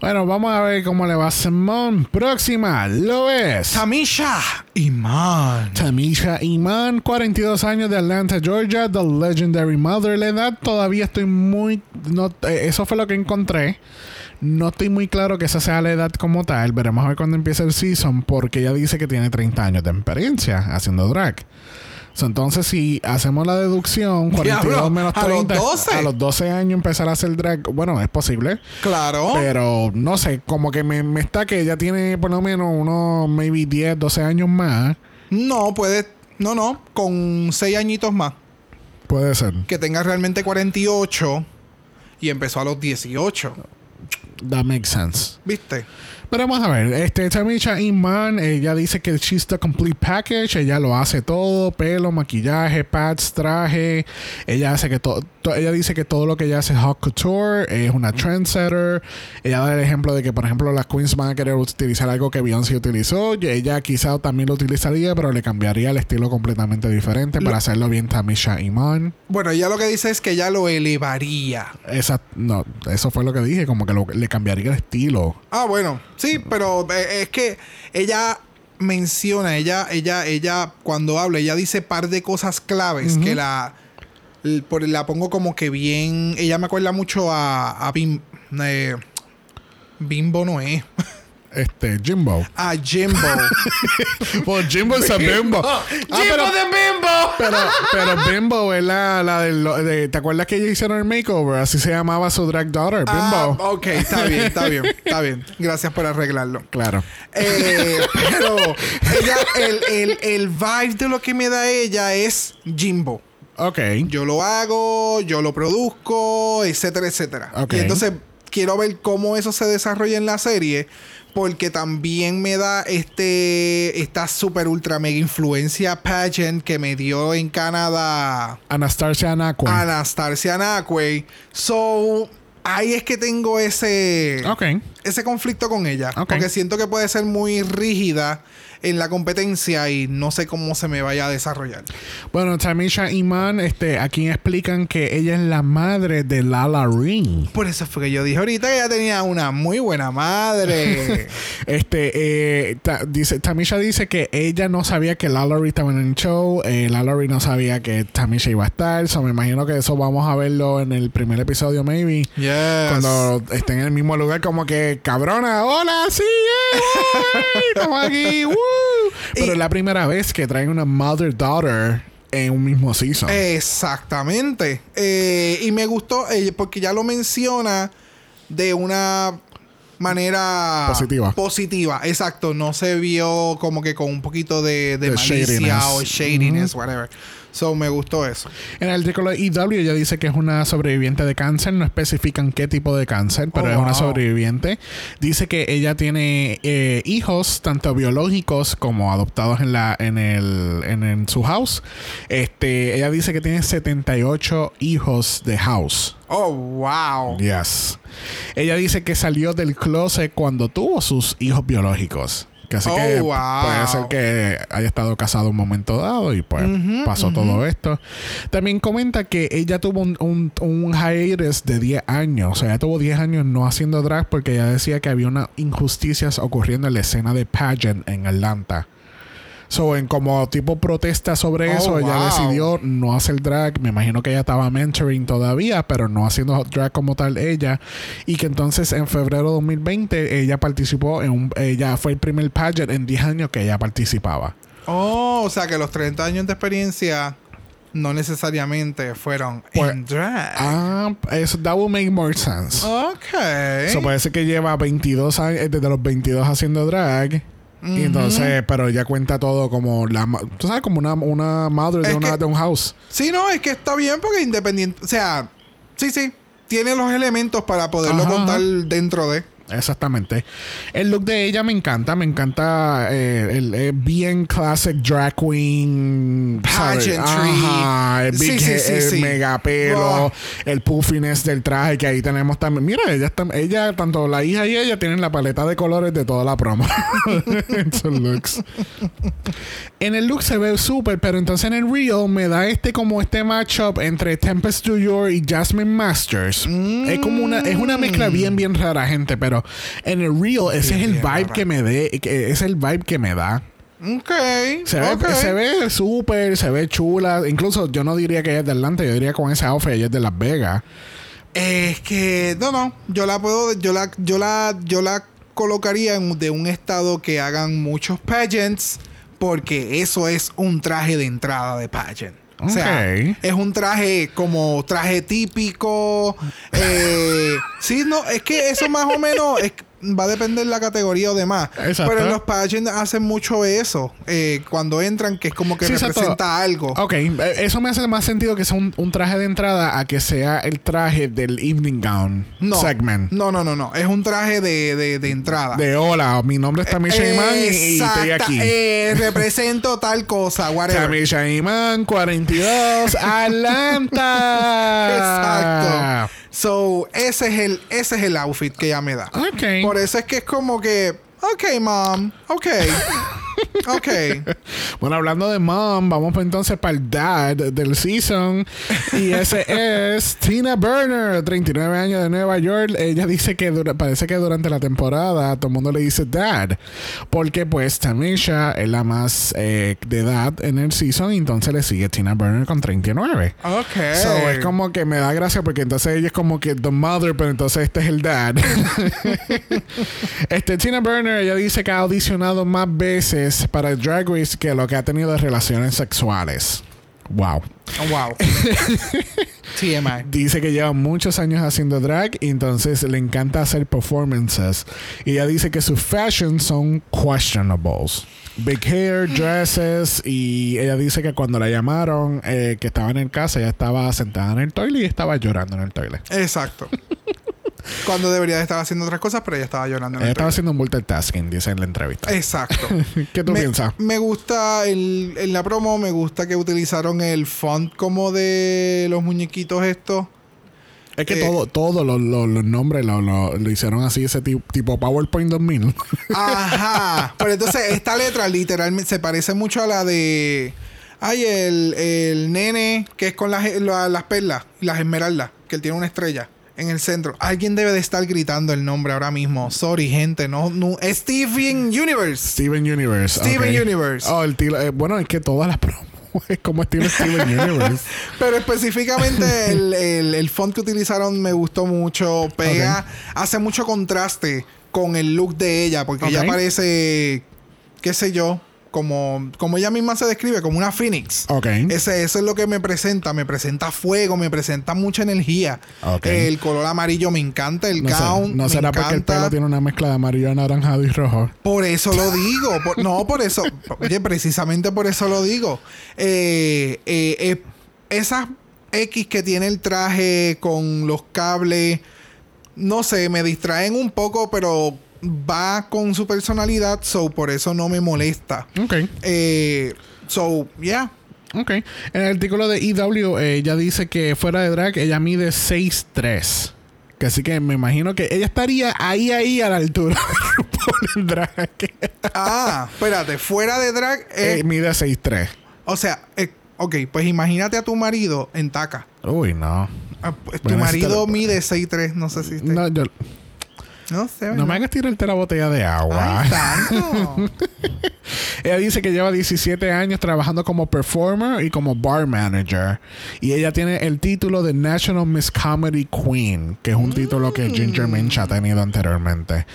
Bueno, vamos a ver cómo le va a Simón. Próxima, lo es. Tamisha Iman. Tamisha Iman, 42 años de Atlanta, Georgia, The Legendary Mother. La edad todavía estoy muy... No, eh, eso fue lo que encontré. No estoy muy claro que esa sea la edad como tal. Veremos a ver cuando empiece el season porque ella dice que tiene 30 años de experiencia haciendo drag. So, entonces, si hacemos la deducción, 42 Diablo, menos a los 30, 12. a los 12 años empezar a hacer drag, bueno, es posible. Claro. Pero no sé, como que me, me está que ella tiene por lo menos unos maybe 10, 12 años más. No, puede. No, no. Con 6 añitos más. Puede ser. Que tenga realmente 48 y empezó a los 18. That makes sense. ¿Viste? Pero vamos a ver, este Tamisha Iman, ella dice que she's the complete package, ella lo hace todo, pelo, maquillaje, pads, traje, ella hace que todo, to- ella dice que todo lo que ella hace es hot couture, es una trendsetter, ella da el ejemplo de que por ejemplo las queens van a querer utilizar algo que Beyoncé utilizó, y ella quizá también lo utilizaría, pero le cambiaría el estilo completamente diferente para hacerlo bien Tamisha Iman. Bueno, ella lo que dice es que ella lo elevaría. Esa, no, eso fue lo que dije, como que lo- le cambiaría el estilo. Ah, bueno, sí, pero eh, es que ella menciona, ella, ella, ella, cuando habla, ella dice par de cosas claves que la, por- la pongo como que bien. Ella me acuerda mucho a, a Bim- eh, Bimbo no es. Este, Jimbo. A Jimbo. Pues Jimbo es a Bimbo. Ah, pero- de Bimbo! Pero, pero Bimbo es la, la del- de, ¿Te acuerdas que ellos hicieron el makeover? Así se llamaba su drag daughter, Bimbo. Ah, ok, está bien, está bien, está bien. Gracias por arreglarlo. Claro. Eh, pero ella, el, el, el vibe de lo que me da ella es Jimbo. Ok. Yo lo hago, yo lo produzco, etcétera, etcétera. Ok. Y entonces quiero ver cómo eso se desarrolla en la serie. Porque también me da este esta super ultra mega influencia pageant que me dio en Canadá Anastasia Anaqua. Anastasia Nakwe. So, ahí es que tengo ese ok. ese conflicto con ella. Porque siento que puede ser muy rígida en la competencia y no sé cómo se me vaya a desarrollar. Bueno, Tamisha Iman, este, aquí explican que ella es la madre de Lala Ring. Por eso fue que yo dije ahorita que ella tenía una muy buena madre. Este, eh, ta- dice, Tamisha dice que ella no sabía que Lalaurie estaba en el show. Eh, Lalaurie no sabía que Tamisha iba a estar. So, me imagino que eso vamos a verlo en el primer episodio, maybe. yes. Cuando estén en el mismo lugar, como que, cabrona, hola, sí, eh, uy, estamos aquí, woo. Pero Y- es la primera vez que traen una mother-daughter en un mismo season. Exactamente. Eh, y me gustó eh, porque ya lo menciona de una manera Positiva. Positiva, exacto. No se vio como que con un poquito de, malicia shadiness. o shadiness, whatever. So me gustó eso. En el artículo de EW ella dice que es una sobreviviente de cáncer, no especifican qué tipo de cáncer, pero Oh, es una sobreviviente. Dice que ella tiene eh, hijos, tanto biológicos como adoptados en la en el en, en su house. Este, ella dice que tiene 78 hijos de house. Oh, wow. Yes. Ella dice que salió del closet cuando tuvo sus hijos biológicos. Que así Oh, que wow. puede ser que haya estado casado un momento dado y pues pasó todo esto. También comenta que ella tuvo un, un, un hiatus de 10 años. O sea, ella tuvo 10 años no haciendo drag porque ella decía que había unas injusticias ocurriendo en la escena de pageant en Atlanta. So, en como tipo protesta sobre Oh, eso, ella decidió no hacer drag. Me imagino que ella estaba mentoring todavía, pero no haciendo drag como tal ella. Y que entonces en febrero de 2020 ella participó en un... Ella fue el primer pageant en 10 años que ella participaba. Oh, o sea que los 30 años de experiencia no necesariamente fueron Pues- en drag. Ah, eso, that will make more sense. ok. So, parece que lleva 22 años, desde los 22 haciendo drag. Y entonces, pero ella cuenta todo como la... Tú sabes, como una, una madre de, Es una, que- de un house. Sí, no, es que está bien porque independiente. O sea, sí, sí. Tiene los elementos para poderlo Ajá, contar ajá. dentro de. Exactamente. El look de ella me encanta, me encanta eh, el, eh, bien classic drag queen. Pageantry. Ajá, el big sí, head, sí, el sí. mega pelo, Oh. el puffiness del traje que ahí tenemos también. Mira, ella está, ella, tanto la hija y ella tienen la paleta de colores de toda la promo. looks. En el look se ve súper, pero entonces en el reel me da este como este matchup entre Tempest Your y Jasmine Masters. Es como una, es una mezcla bien, bien rara, gente, pero en el reel ese es el vibe rara. que me dé, es el vibe que me da. Ok. Se ve, ok. se ve súper, se ve chula. Incluso yo no diría que ella es de Atlanta, yo diría con ese outfit ella es de Las Vegas. Es que, no, no. Yo la puedo. Yo la, yo la, yo la colocaría en, de un estado que hagan muchos pageants. porque eso es un traje de entrada de pageant. O sea, es un traje como traje típico. Eh, sí, no, es que eso más o menos es- va a depender de la categoría o demás. Exacto. Pero en los pageants hacen mucho eso. eh, cuando entran, que es como que Sí, exacto. representa algo. Ok, eh, eso me hace más sentido que sea un, un traje de entrada a que sea el traje del evening gown No, segment. no, no, no, no. Es un traje de, de, de entrada. De hola, mi nombre es Tamisha Iman y- estoy aquí. eh, represento tal cosa, whatever. Tamisha Iman, 42, Atlanta. Exacto. So, ese es el, ese es el outfit que ella me da. Ok. Por eso es que es como que, ok, mom, ok, ok. Bueno, hablando de mom, vamos entonces para el dad del season. Y ese es Tina Burner, 39 años de Nueva York. Ella dice que dura- parece que durante la temporada todo el mundo le dice dad. Porque pues Tamisha es la más eh, de edad en el season. Y entonces le sigue Tina Burner con 39. Ok. So, es como que me da gracia porque entonces ella es como que the mother, pero entonces este es el dad. este Tina Burner, ella dice que ha audicionado más veces para Drag Race que lo que ha tenido de relaciones sexuales. Wow. Oh, wow. TMI. Dice que lleva muchos años haciendo drag y entonces le encanta hacer performances. Y ella dice que sus fashions son questionables. Big hair, dresses y ella dice que cuando la llamaron, eh, que estaba en casa, ella estaba sentada en el toilet y estaba llorando en el toilet. Exacto. Cuando debería de estar haciendo otras cosas, pero ella estaba llorando en Ella el estaba haciendo un multitasking, dice en la entrevista. Exacto. ¿Qué tú me, piensas? me gusta el, en la promo, me gusta que utilizaron el font como de los muñequitos estos. Es que eh, todo, todos los los- los nombres lo, lo- lo hicieron así, ese ti- tipo PowerPoint 2000. Ajá. Pero entonces esta letra literalmente se parece mucho a la de... Ay, el, el nene que es con las, la- las perlas y las esmeraldas, que él tiene una estrella en el centro. Alguien debe de estar gritando el nombre ahora mismo. Sorry, gente. No, no. Steven Universe. Steven Universe. Steven. Universe. Oh, el tilo- eh, bueno, es que todas las promos es como estilo Steven Universe. Pero específicamente el, el, el font que utilizaron me gustó mucho. Pega, hace mucho contraste con el look de ella, porque ella Ok. parece, qué sé yo, como, como ella misma se describe, como una phoenix. Ok. Ese, eso es lo que me presenta. Me presenta fuego, me presenta mucha energía. Ok. El color amarillo me encanta, el No, sé, gown no me será porque el pelo tiene una mezcla de amarillo, anaranjado y rojo. Por eso lo digo. Por- no, por eso. Oye, precisamente por eso lo digo. Eh, eh, eh, esas X que tiene el traje con los cables, no sé, me distraen un poco, pero va con su personalidad, so por eso no me molesta. Ok. Eh, so, yeah. Ok. En el artículo de EW, eh, ella dice que fuera de drag, ella mide 6'3". Que así que me imagino que ella estaría ahí, ahí a la altura RuPaul en drag. Ah, espérate, fuera de drag, eh, Eh, mide 6'3". o sea, eh, ok, pues imagínate a tu marido en taca. Uy, no. Ah, pues, tu marido mide 6'3, no sé si te... No, yo- No sé. no me hagas tirarte la botella de agua. Ay, tanto. Ella dice que lleva 17 años trabajando como performer y como bar manager. Y ella tiene el título de National Miss Comedy Queen, que es un título que Ginger Minch ha tenido anteriormente.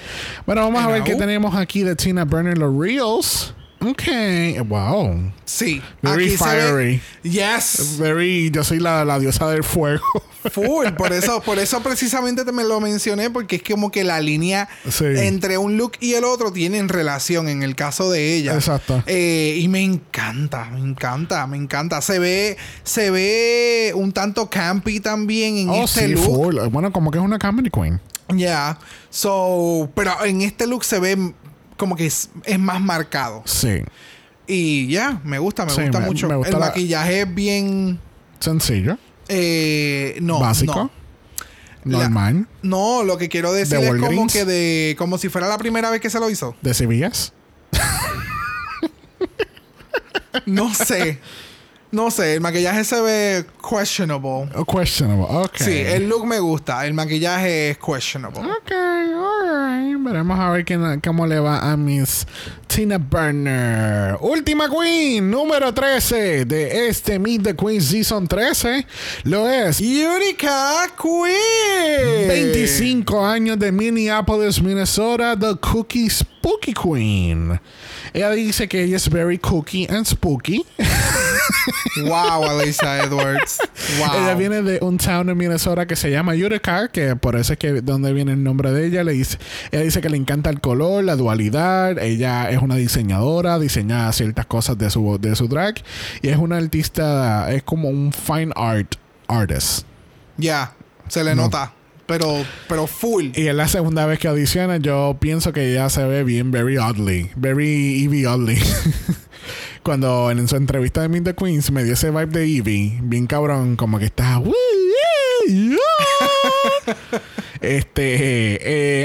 Bueno, vamos a ver qué tenemos aquí de Tina Burner, los Reels. Ok, wow. Sí. Very aquí se ve- fiery. Yes. Very, yo soy la, la diosa del fuego. Full. Por eso, por eso precisamente te me lo mencioné, porque es como que la línea Sí. entre un look y el otro tienen relación en el caso de ella. Exacto. Eh, y me encanta, me encanta, me encanta. Se ve, se ve un tanto campy también en oh, este sí, look. full. Bueno, como que es una comedy queen. Ya. So, pero en este look se ve como que es, es más marcado. Sí. Y ya, me gusta, me Sí, gusta me- mucho. me gusta el la- maquillaje es bien. Sencillo. eh, no. Básico. no. La- Normal. No, lo que quiero decir ¿De es como que de. como si fuera la primera vez que se lo hizo. De CBS. No sé. No sé, el maquillaje se ve questionable. Oh, questionable. Ok. Sí, el look me gusta. El maquillaje es questionable. Ok, alright. Veremos a ver quién- cómo le va a Miss Tina Burner. Última Queen, número 13 de este Meet the Queen Season 13. Lo es Eureka Queen. 25 años de Minneapolis, Minnesota, The Cookie Spooky Queen. Ella dice que ella es very cookie and spooky. Wow, Alicia Edwards. Wow. Ella viene de un town en Minnesota que se llama Utica, que por eso es que donde viene el nombre de ella. Le dice, ella dice que le encanta el color, la dualidad. Ella es una diseñadora, diseña ciertas cosas de su, de su drag. Y es una artista, es como un fine art artist. Ya, se le No. nota. Pero, pero full. Y es la segunda vez que audiciona. Yo pienso que ella se ve bien, very oddly. Very Evie oddly. Cuando en su entrevista de Meet the Queens me dio ese vibe de Evie, bien cabrón, como que está. Este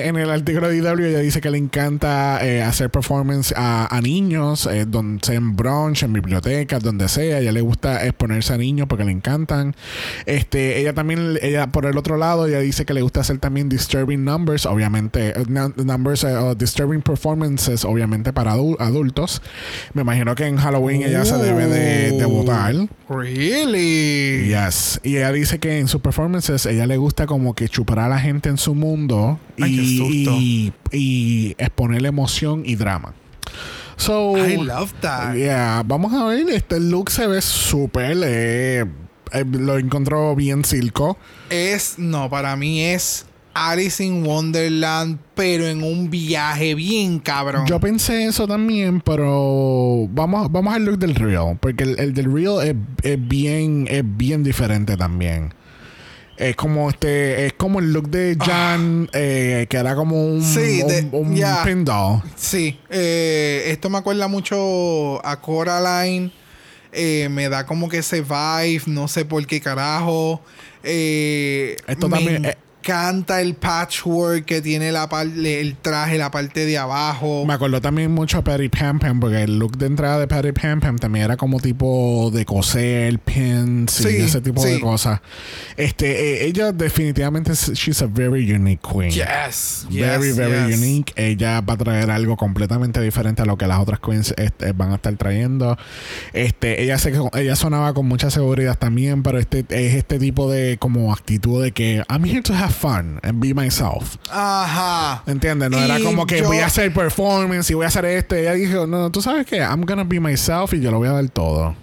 eh, en el artículo de IW ella dice que le encanta eh, hacer performance a, a niños, eh, donde sea en brunch, en bibliotecas, donde sea. ella le gusta exponerse a niños porque le encantan. Este, ella también, ella por el otro lado, ella dice que le gusta hacer también disturbing numbers, obviamente, nu- numbers, o disturbing performances, obviamente para adu- adultos. Me imagino que en Halloween ella se debe de Oh. debutar. Really? Yes. Y ella dice que en sus performances ella le gusta como que chupar a la gente en su mundo Ay, y, y, y exponerle emoción y drama. So, I love that. yeah, vamos a ver, este look se ve súper, eh, eh, lo encontró bien circo. Es, no, para mí es Alice in Wonderland, pero en un viaje bien cabrón. Yo pensé eso también, pero vamos, vamos al look del real, porque el, el del real es, es bien, es bien diferente también. Es como este, es como el look de Jan, eh, que era como un, Ah. Sí, un, de- un ya. pin doll. Sí, eh, esto me acuerda mucho a Coraline. Eh, me da como que ese vibe, no sé por qué carajo. Esto me también, encanta el patchwork que tiene la el traje, la parte de abajo. Me acordó también mucho a Patty Pam Pam, porque el look de entrada de Patty Pam Pam también era como tipo de coser, pins y ese tipo de cosas. Este, eh, ella definitivamente, es- she's a very unique queen. Yes, Very, yes, very yes. unique. Ella va a traer algo completamente diferente a lo que las otras queens este, van a estar trayendo. Este, ella se, ella sonaba con mucha seguridad también, pero este es este tipo de como actitud de que I'm here to have fun and be myself. Ajá. ¿Entiendes? No era como que yo- voy a hacer performance y voy a hacer esto. Ella dijo, no, tú sabes que I'm gonna be myself y yo lo voy a dar todo.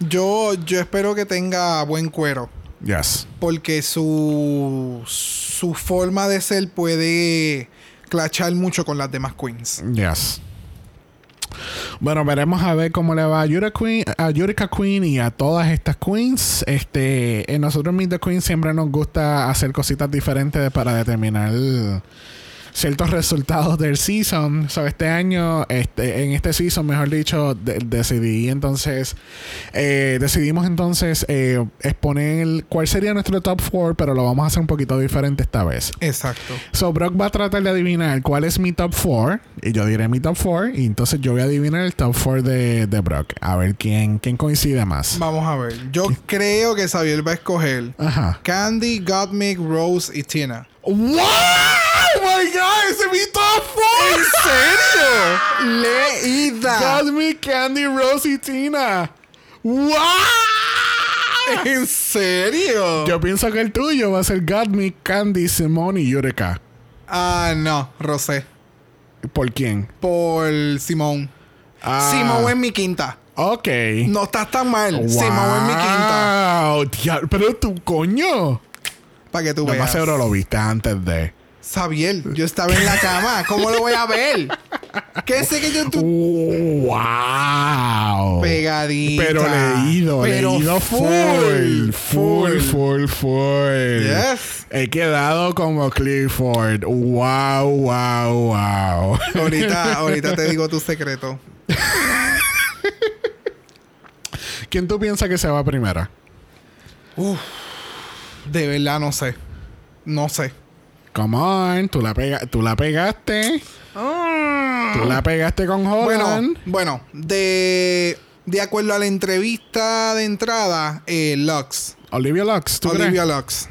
Yo, yo espero que tenga buen cuero. Yes. Porque su, su forma de ser puede clachar mucho con las demás queens. Yes. Bueno, veremos a ver cómo le va a Yurika Queen, a Yurika Queen y a todas estas queens. Este, en nosotros Meet the Queen siempre nos gusta hacer cositas diferentes para determinar ciertos resultados del season. So, este año, este, en este season, mejor dicho, de- decidí entonces, eh, decidimos entonces eh, exponer cuál sería nuestro top 4, pero lo vamos a hacer un poquito diferente esta vez. Exacto. So, Brock va a tratar de adivinar cuál es mi top 4. Y yo diré mi top 4. Y entonces yo voy a adivinar el top 4 de, de Brock. A ver quién, quién coincide más. Vamos a ver. Yo creo que Xavier va a escoger Ajá. Candy, Gottmik, Rose y Tina. ¡Wow! ¡Oh my god! ¡Ese es mi top 4! ¿En serio? Leída. Cosmic Candy, Rose y Tina. ¡Wow! ¿En serio? Yo pienso que el tuyo va a ser Godmick, Candy, Simone y Yurika. Ah, no, Rosé. ¿Por quién? Por Simón. Ah. Simón es mi quinta. Ok. No estás tan mal. Simón es mi quinta. Wow, tía, pero tu coño. Para que tú Lo veas. más seguro lo viste antes de. Xavier, yo estaba en la cama. ¿Cómo lo voy a ver? ¿Qué sé que yo tú? ¡Wow! Pegadita. Pero leído, Pero leído full, full, full, full. Yes. He quedado como Clifford. ¡Wow, wow, wow! Ahorita, ahorita te digo tu secreto. ¿Quién tú piensas que se va primera? De verdad no sé. No sé. Come on, tú la, pega tú la pegaste. Tú la pegaste con Bueno, Holland. bueno, de de acuerdo a la entrevista de entrada, eh, Lux. Olivia Lux, ¿tú Olivia crees? Lux.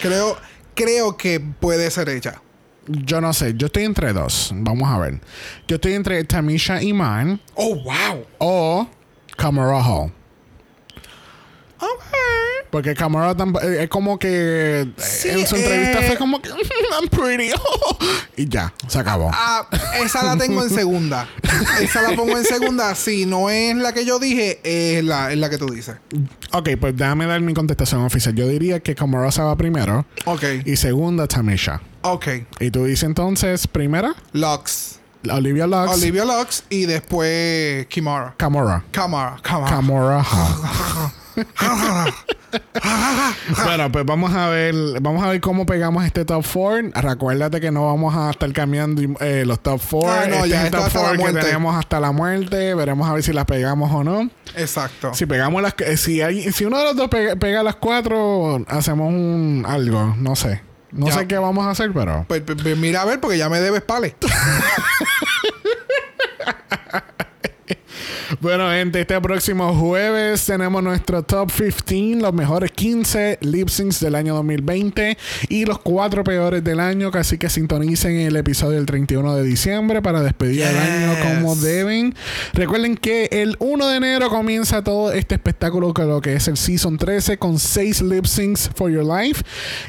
Creo, creo que puede ser ella. Yo no sé, yo estoy entre dos. Vamos a ver. Yo estoy entre Tamisha Iman Oh, wow. o Kamara Hall. Porque Kamara tamp- eh, es como que Sí, en su entrevista eh. fue como que I'm pretty. y ya, se acabó. Ah, esa la tengo en segunda. Esa la pongo en segunda. Si no es la que yo dije, es la, es la que tú dices. Ok, pues déjame dar mi contestación oficial. Yo diría que Kamara se va primero Ok. y segunda Tamisha. Ok. Y tú dices entonces, primera, Lux. Olivia Lux, Olivia Lux y después Kimara. Kamara. Kamara. Kamara Hall. bueno, pues vamos a ver, vamos a ver cómo pegamos este top 4. Recuérdate que no vamos a estar cambiando eh, los top 4. Ah, no, este ya es el top hasta la 4 que tenemos hasta la muerte. Veremos a ver si las pegamos o no. Exacto. Si pegamos las, eh, si hay, si uno de los dos pega, pega las cuatro, hacemos un algo, no sé. No Ya. sé qué vamos a hacer, pero Pues, pues, pues, mira a ver, porque ya me debes pale. Bueno, gente, este próximo jueves tenemos nuestro top 15, los mejores 15 lip syncs del año 2020 y los cuatro peores del año. Así que sintonicen el episodio del 31 de diciembre para despedir el año Yes. como deben. Recuerden que el 1 de enero comienza todo este espectáculo que lo que es el Season 13 con 6 lip syncs for your life.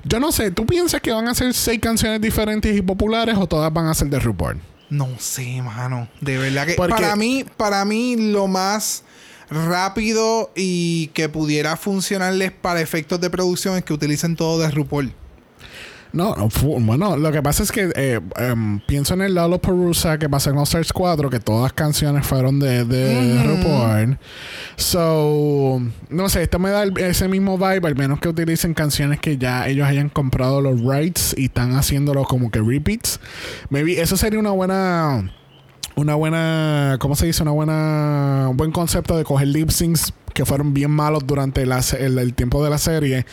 Yo no sé, ¿tú piensas que van a ser 6 canciones diferentes y populares o todas van a ser de RuPaul? No sé, mano. De verdad que Porque- para mí, para mí lo más rápido y que pudiera funcionarles para efectos de producción es que utilicen todo de RuPaul. No, no, bueno, lo que pasa es que eh, em, pienso en el Lollapalooza que pasó en All Stars 4, que todas las canciones fueron de, de RuPaul. So, no sé, esto me da el- ese mismo vibe, al menos que utilicen canciones que ya ellos hayan comprado los rights y están haciéndolo como que repeats. Maybe eso sería una buena una buena, ¿cómo se dice? Una buena, un buen concepto de coger lip syncs que fueron bien malos durante la el, el tiempo de la serie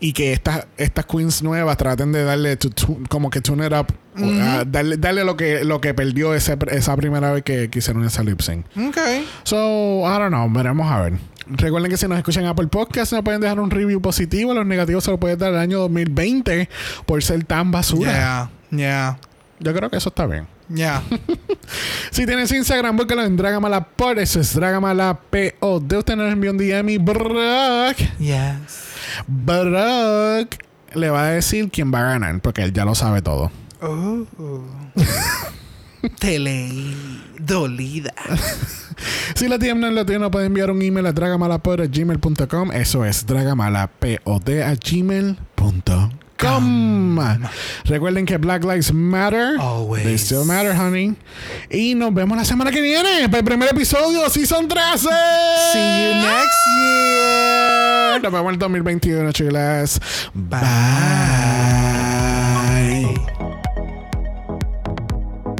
y que estas estas queens nuevas traten de darle to- to- como que tune it up, uh, darle, darle lo que lo que perdió ese, esa primera vez que, que hicieron esa lip sync. Ok. So, I don't know, veremos a ver. Recuerden que si nos escuchan en Apple Podcast, nos pueden dejar un review positivo. Los negativos se lo pueden dar el año 2020 por ser tan basura. Yeah, yeah, Yo creo que eso está bien. Yeah. Si tienes Instagram, búscalo en Dragamala por eso es Dragamala PO. De usted nos envió un DM y Brock, yes. Brock le va a decir quién va a ganar, porque él ya lo sabe todo. Oh. Te leí dolida. Si la tienen, la tienen, puede enviar un email a dragamalapod@gmail.com. Eso es dragamalapod gmail.com. Recuerden que Black Lives Matter. Always. They still matter, honey. Y nos vemos la semana que viene para el primer episodio, Season 13. See you next year. Nos vemos en el 2021, chicas. Bye.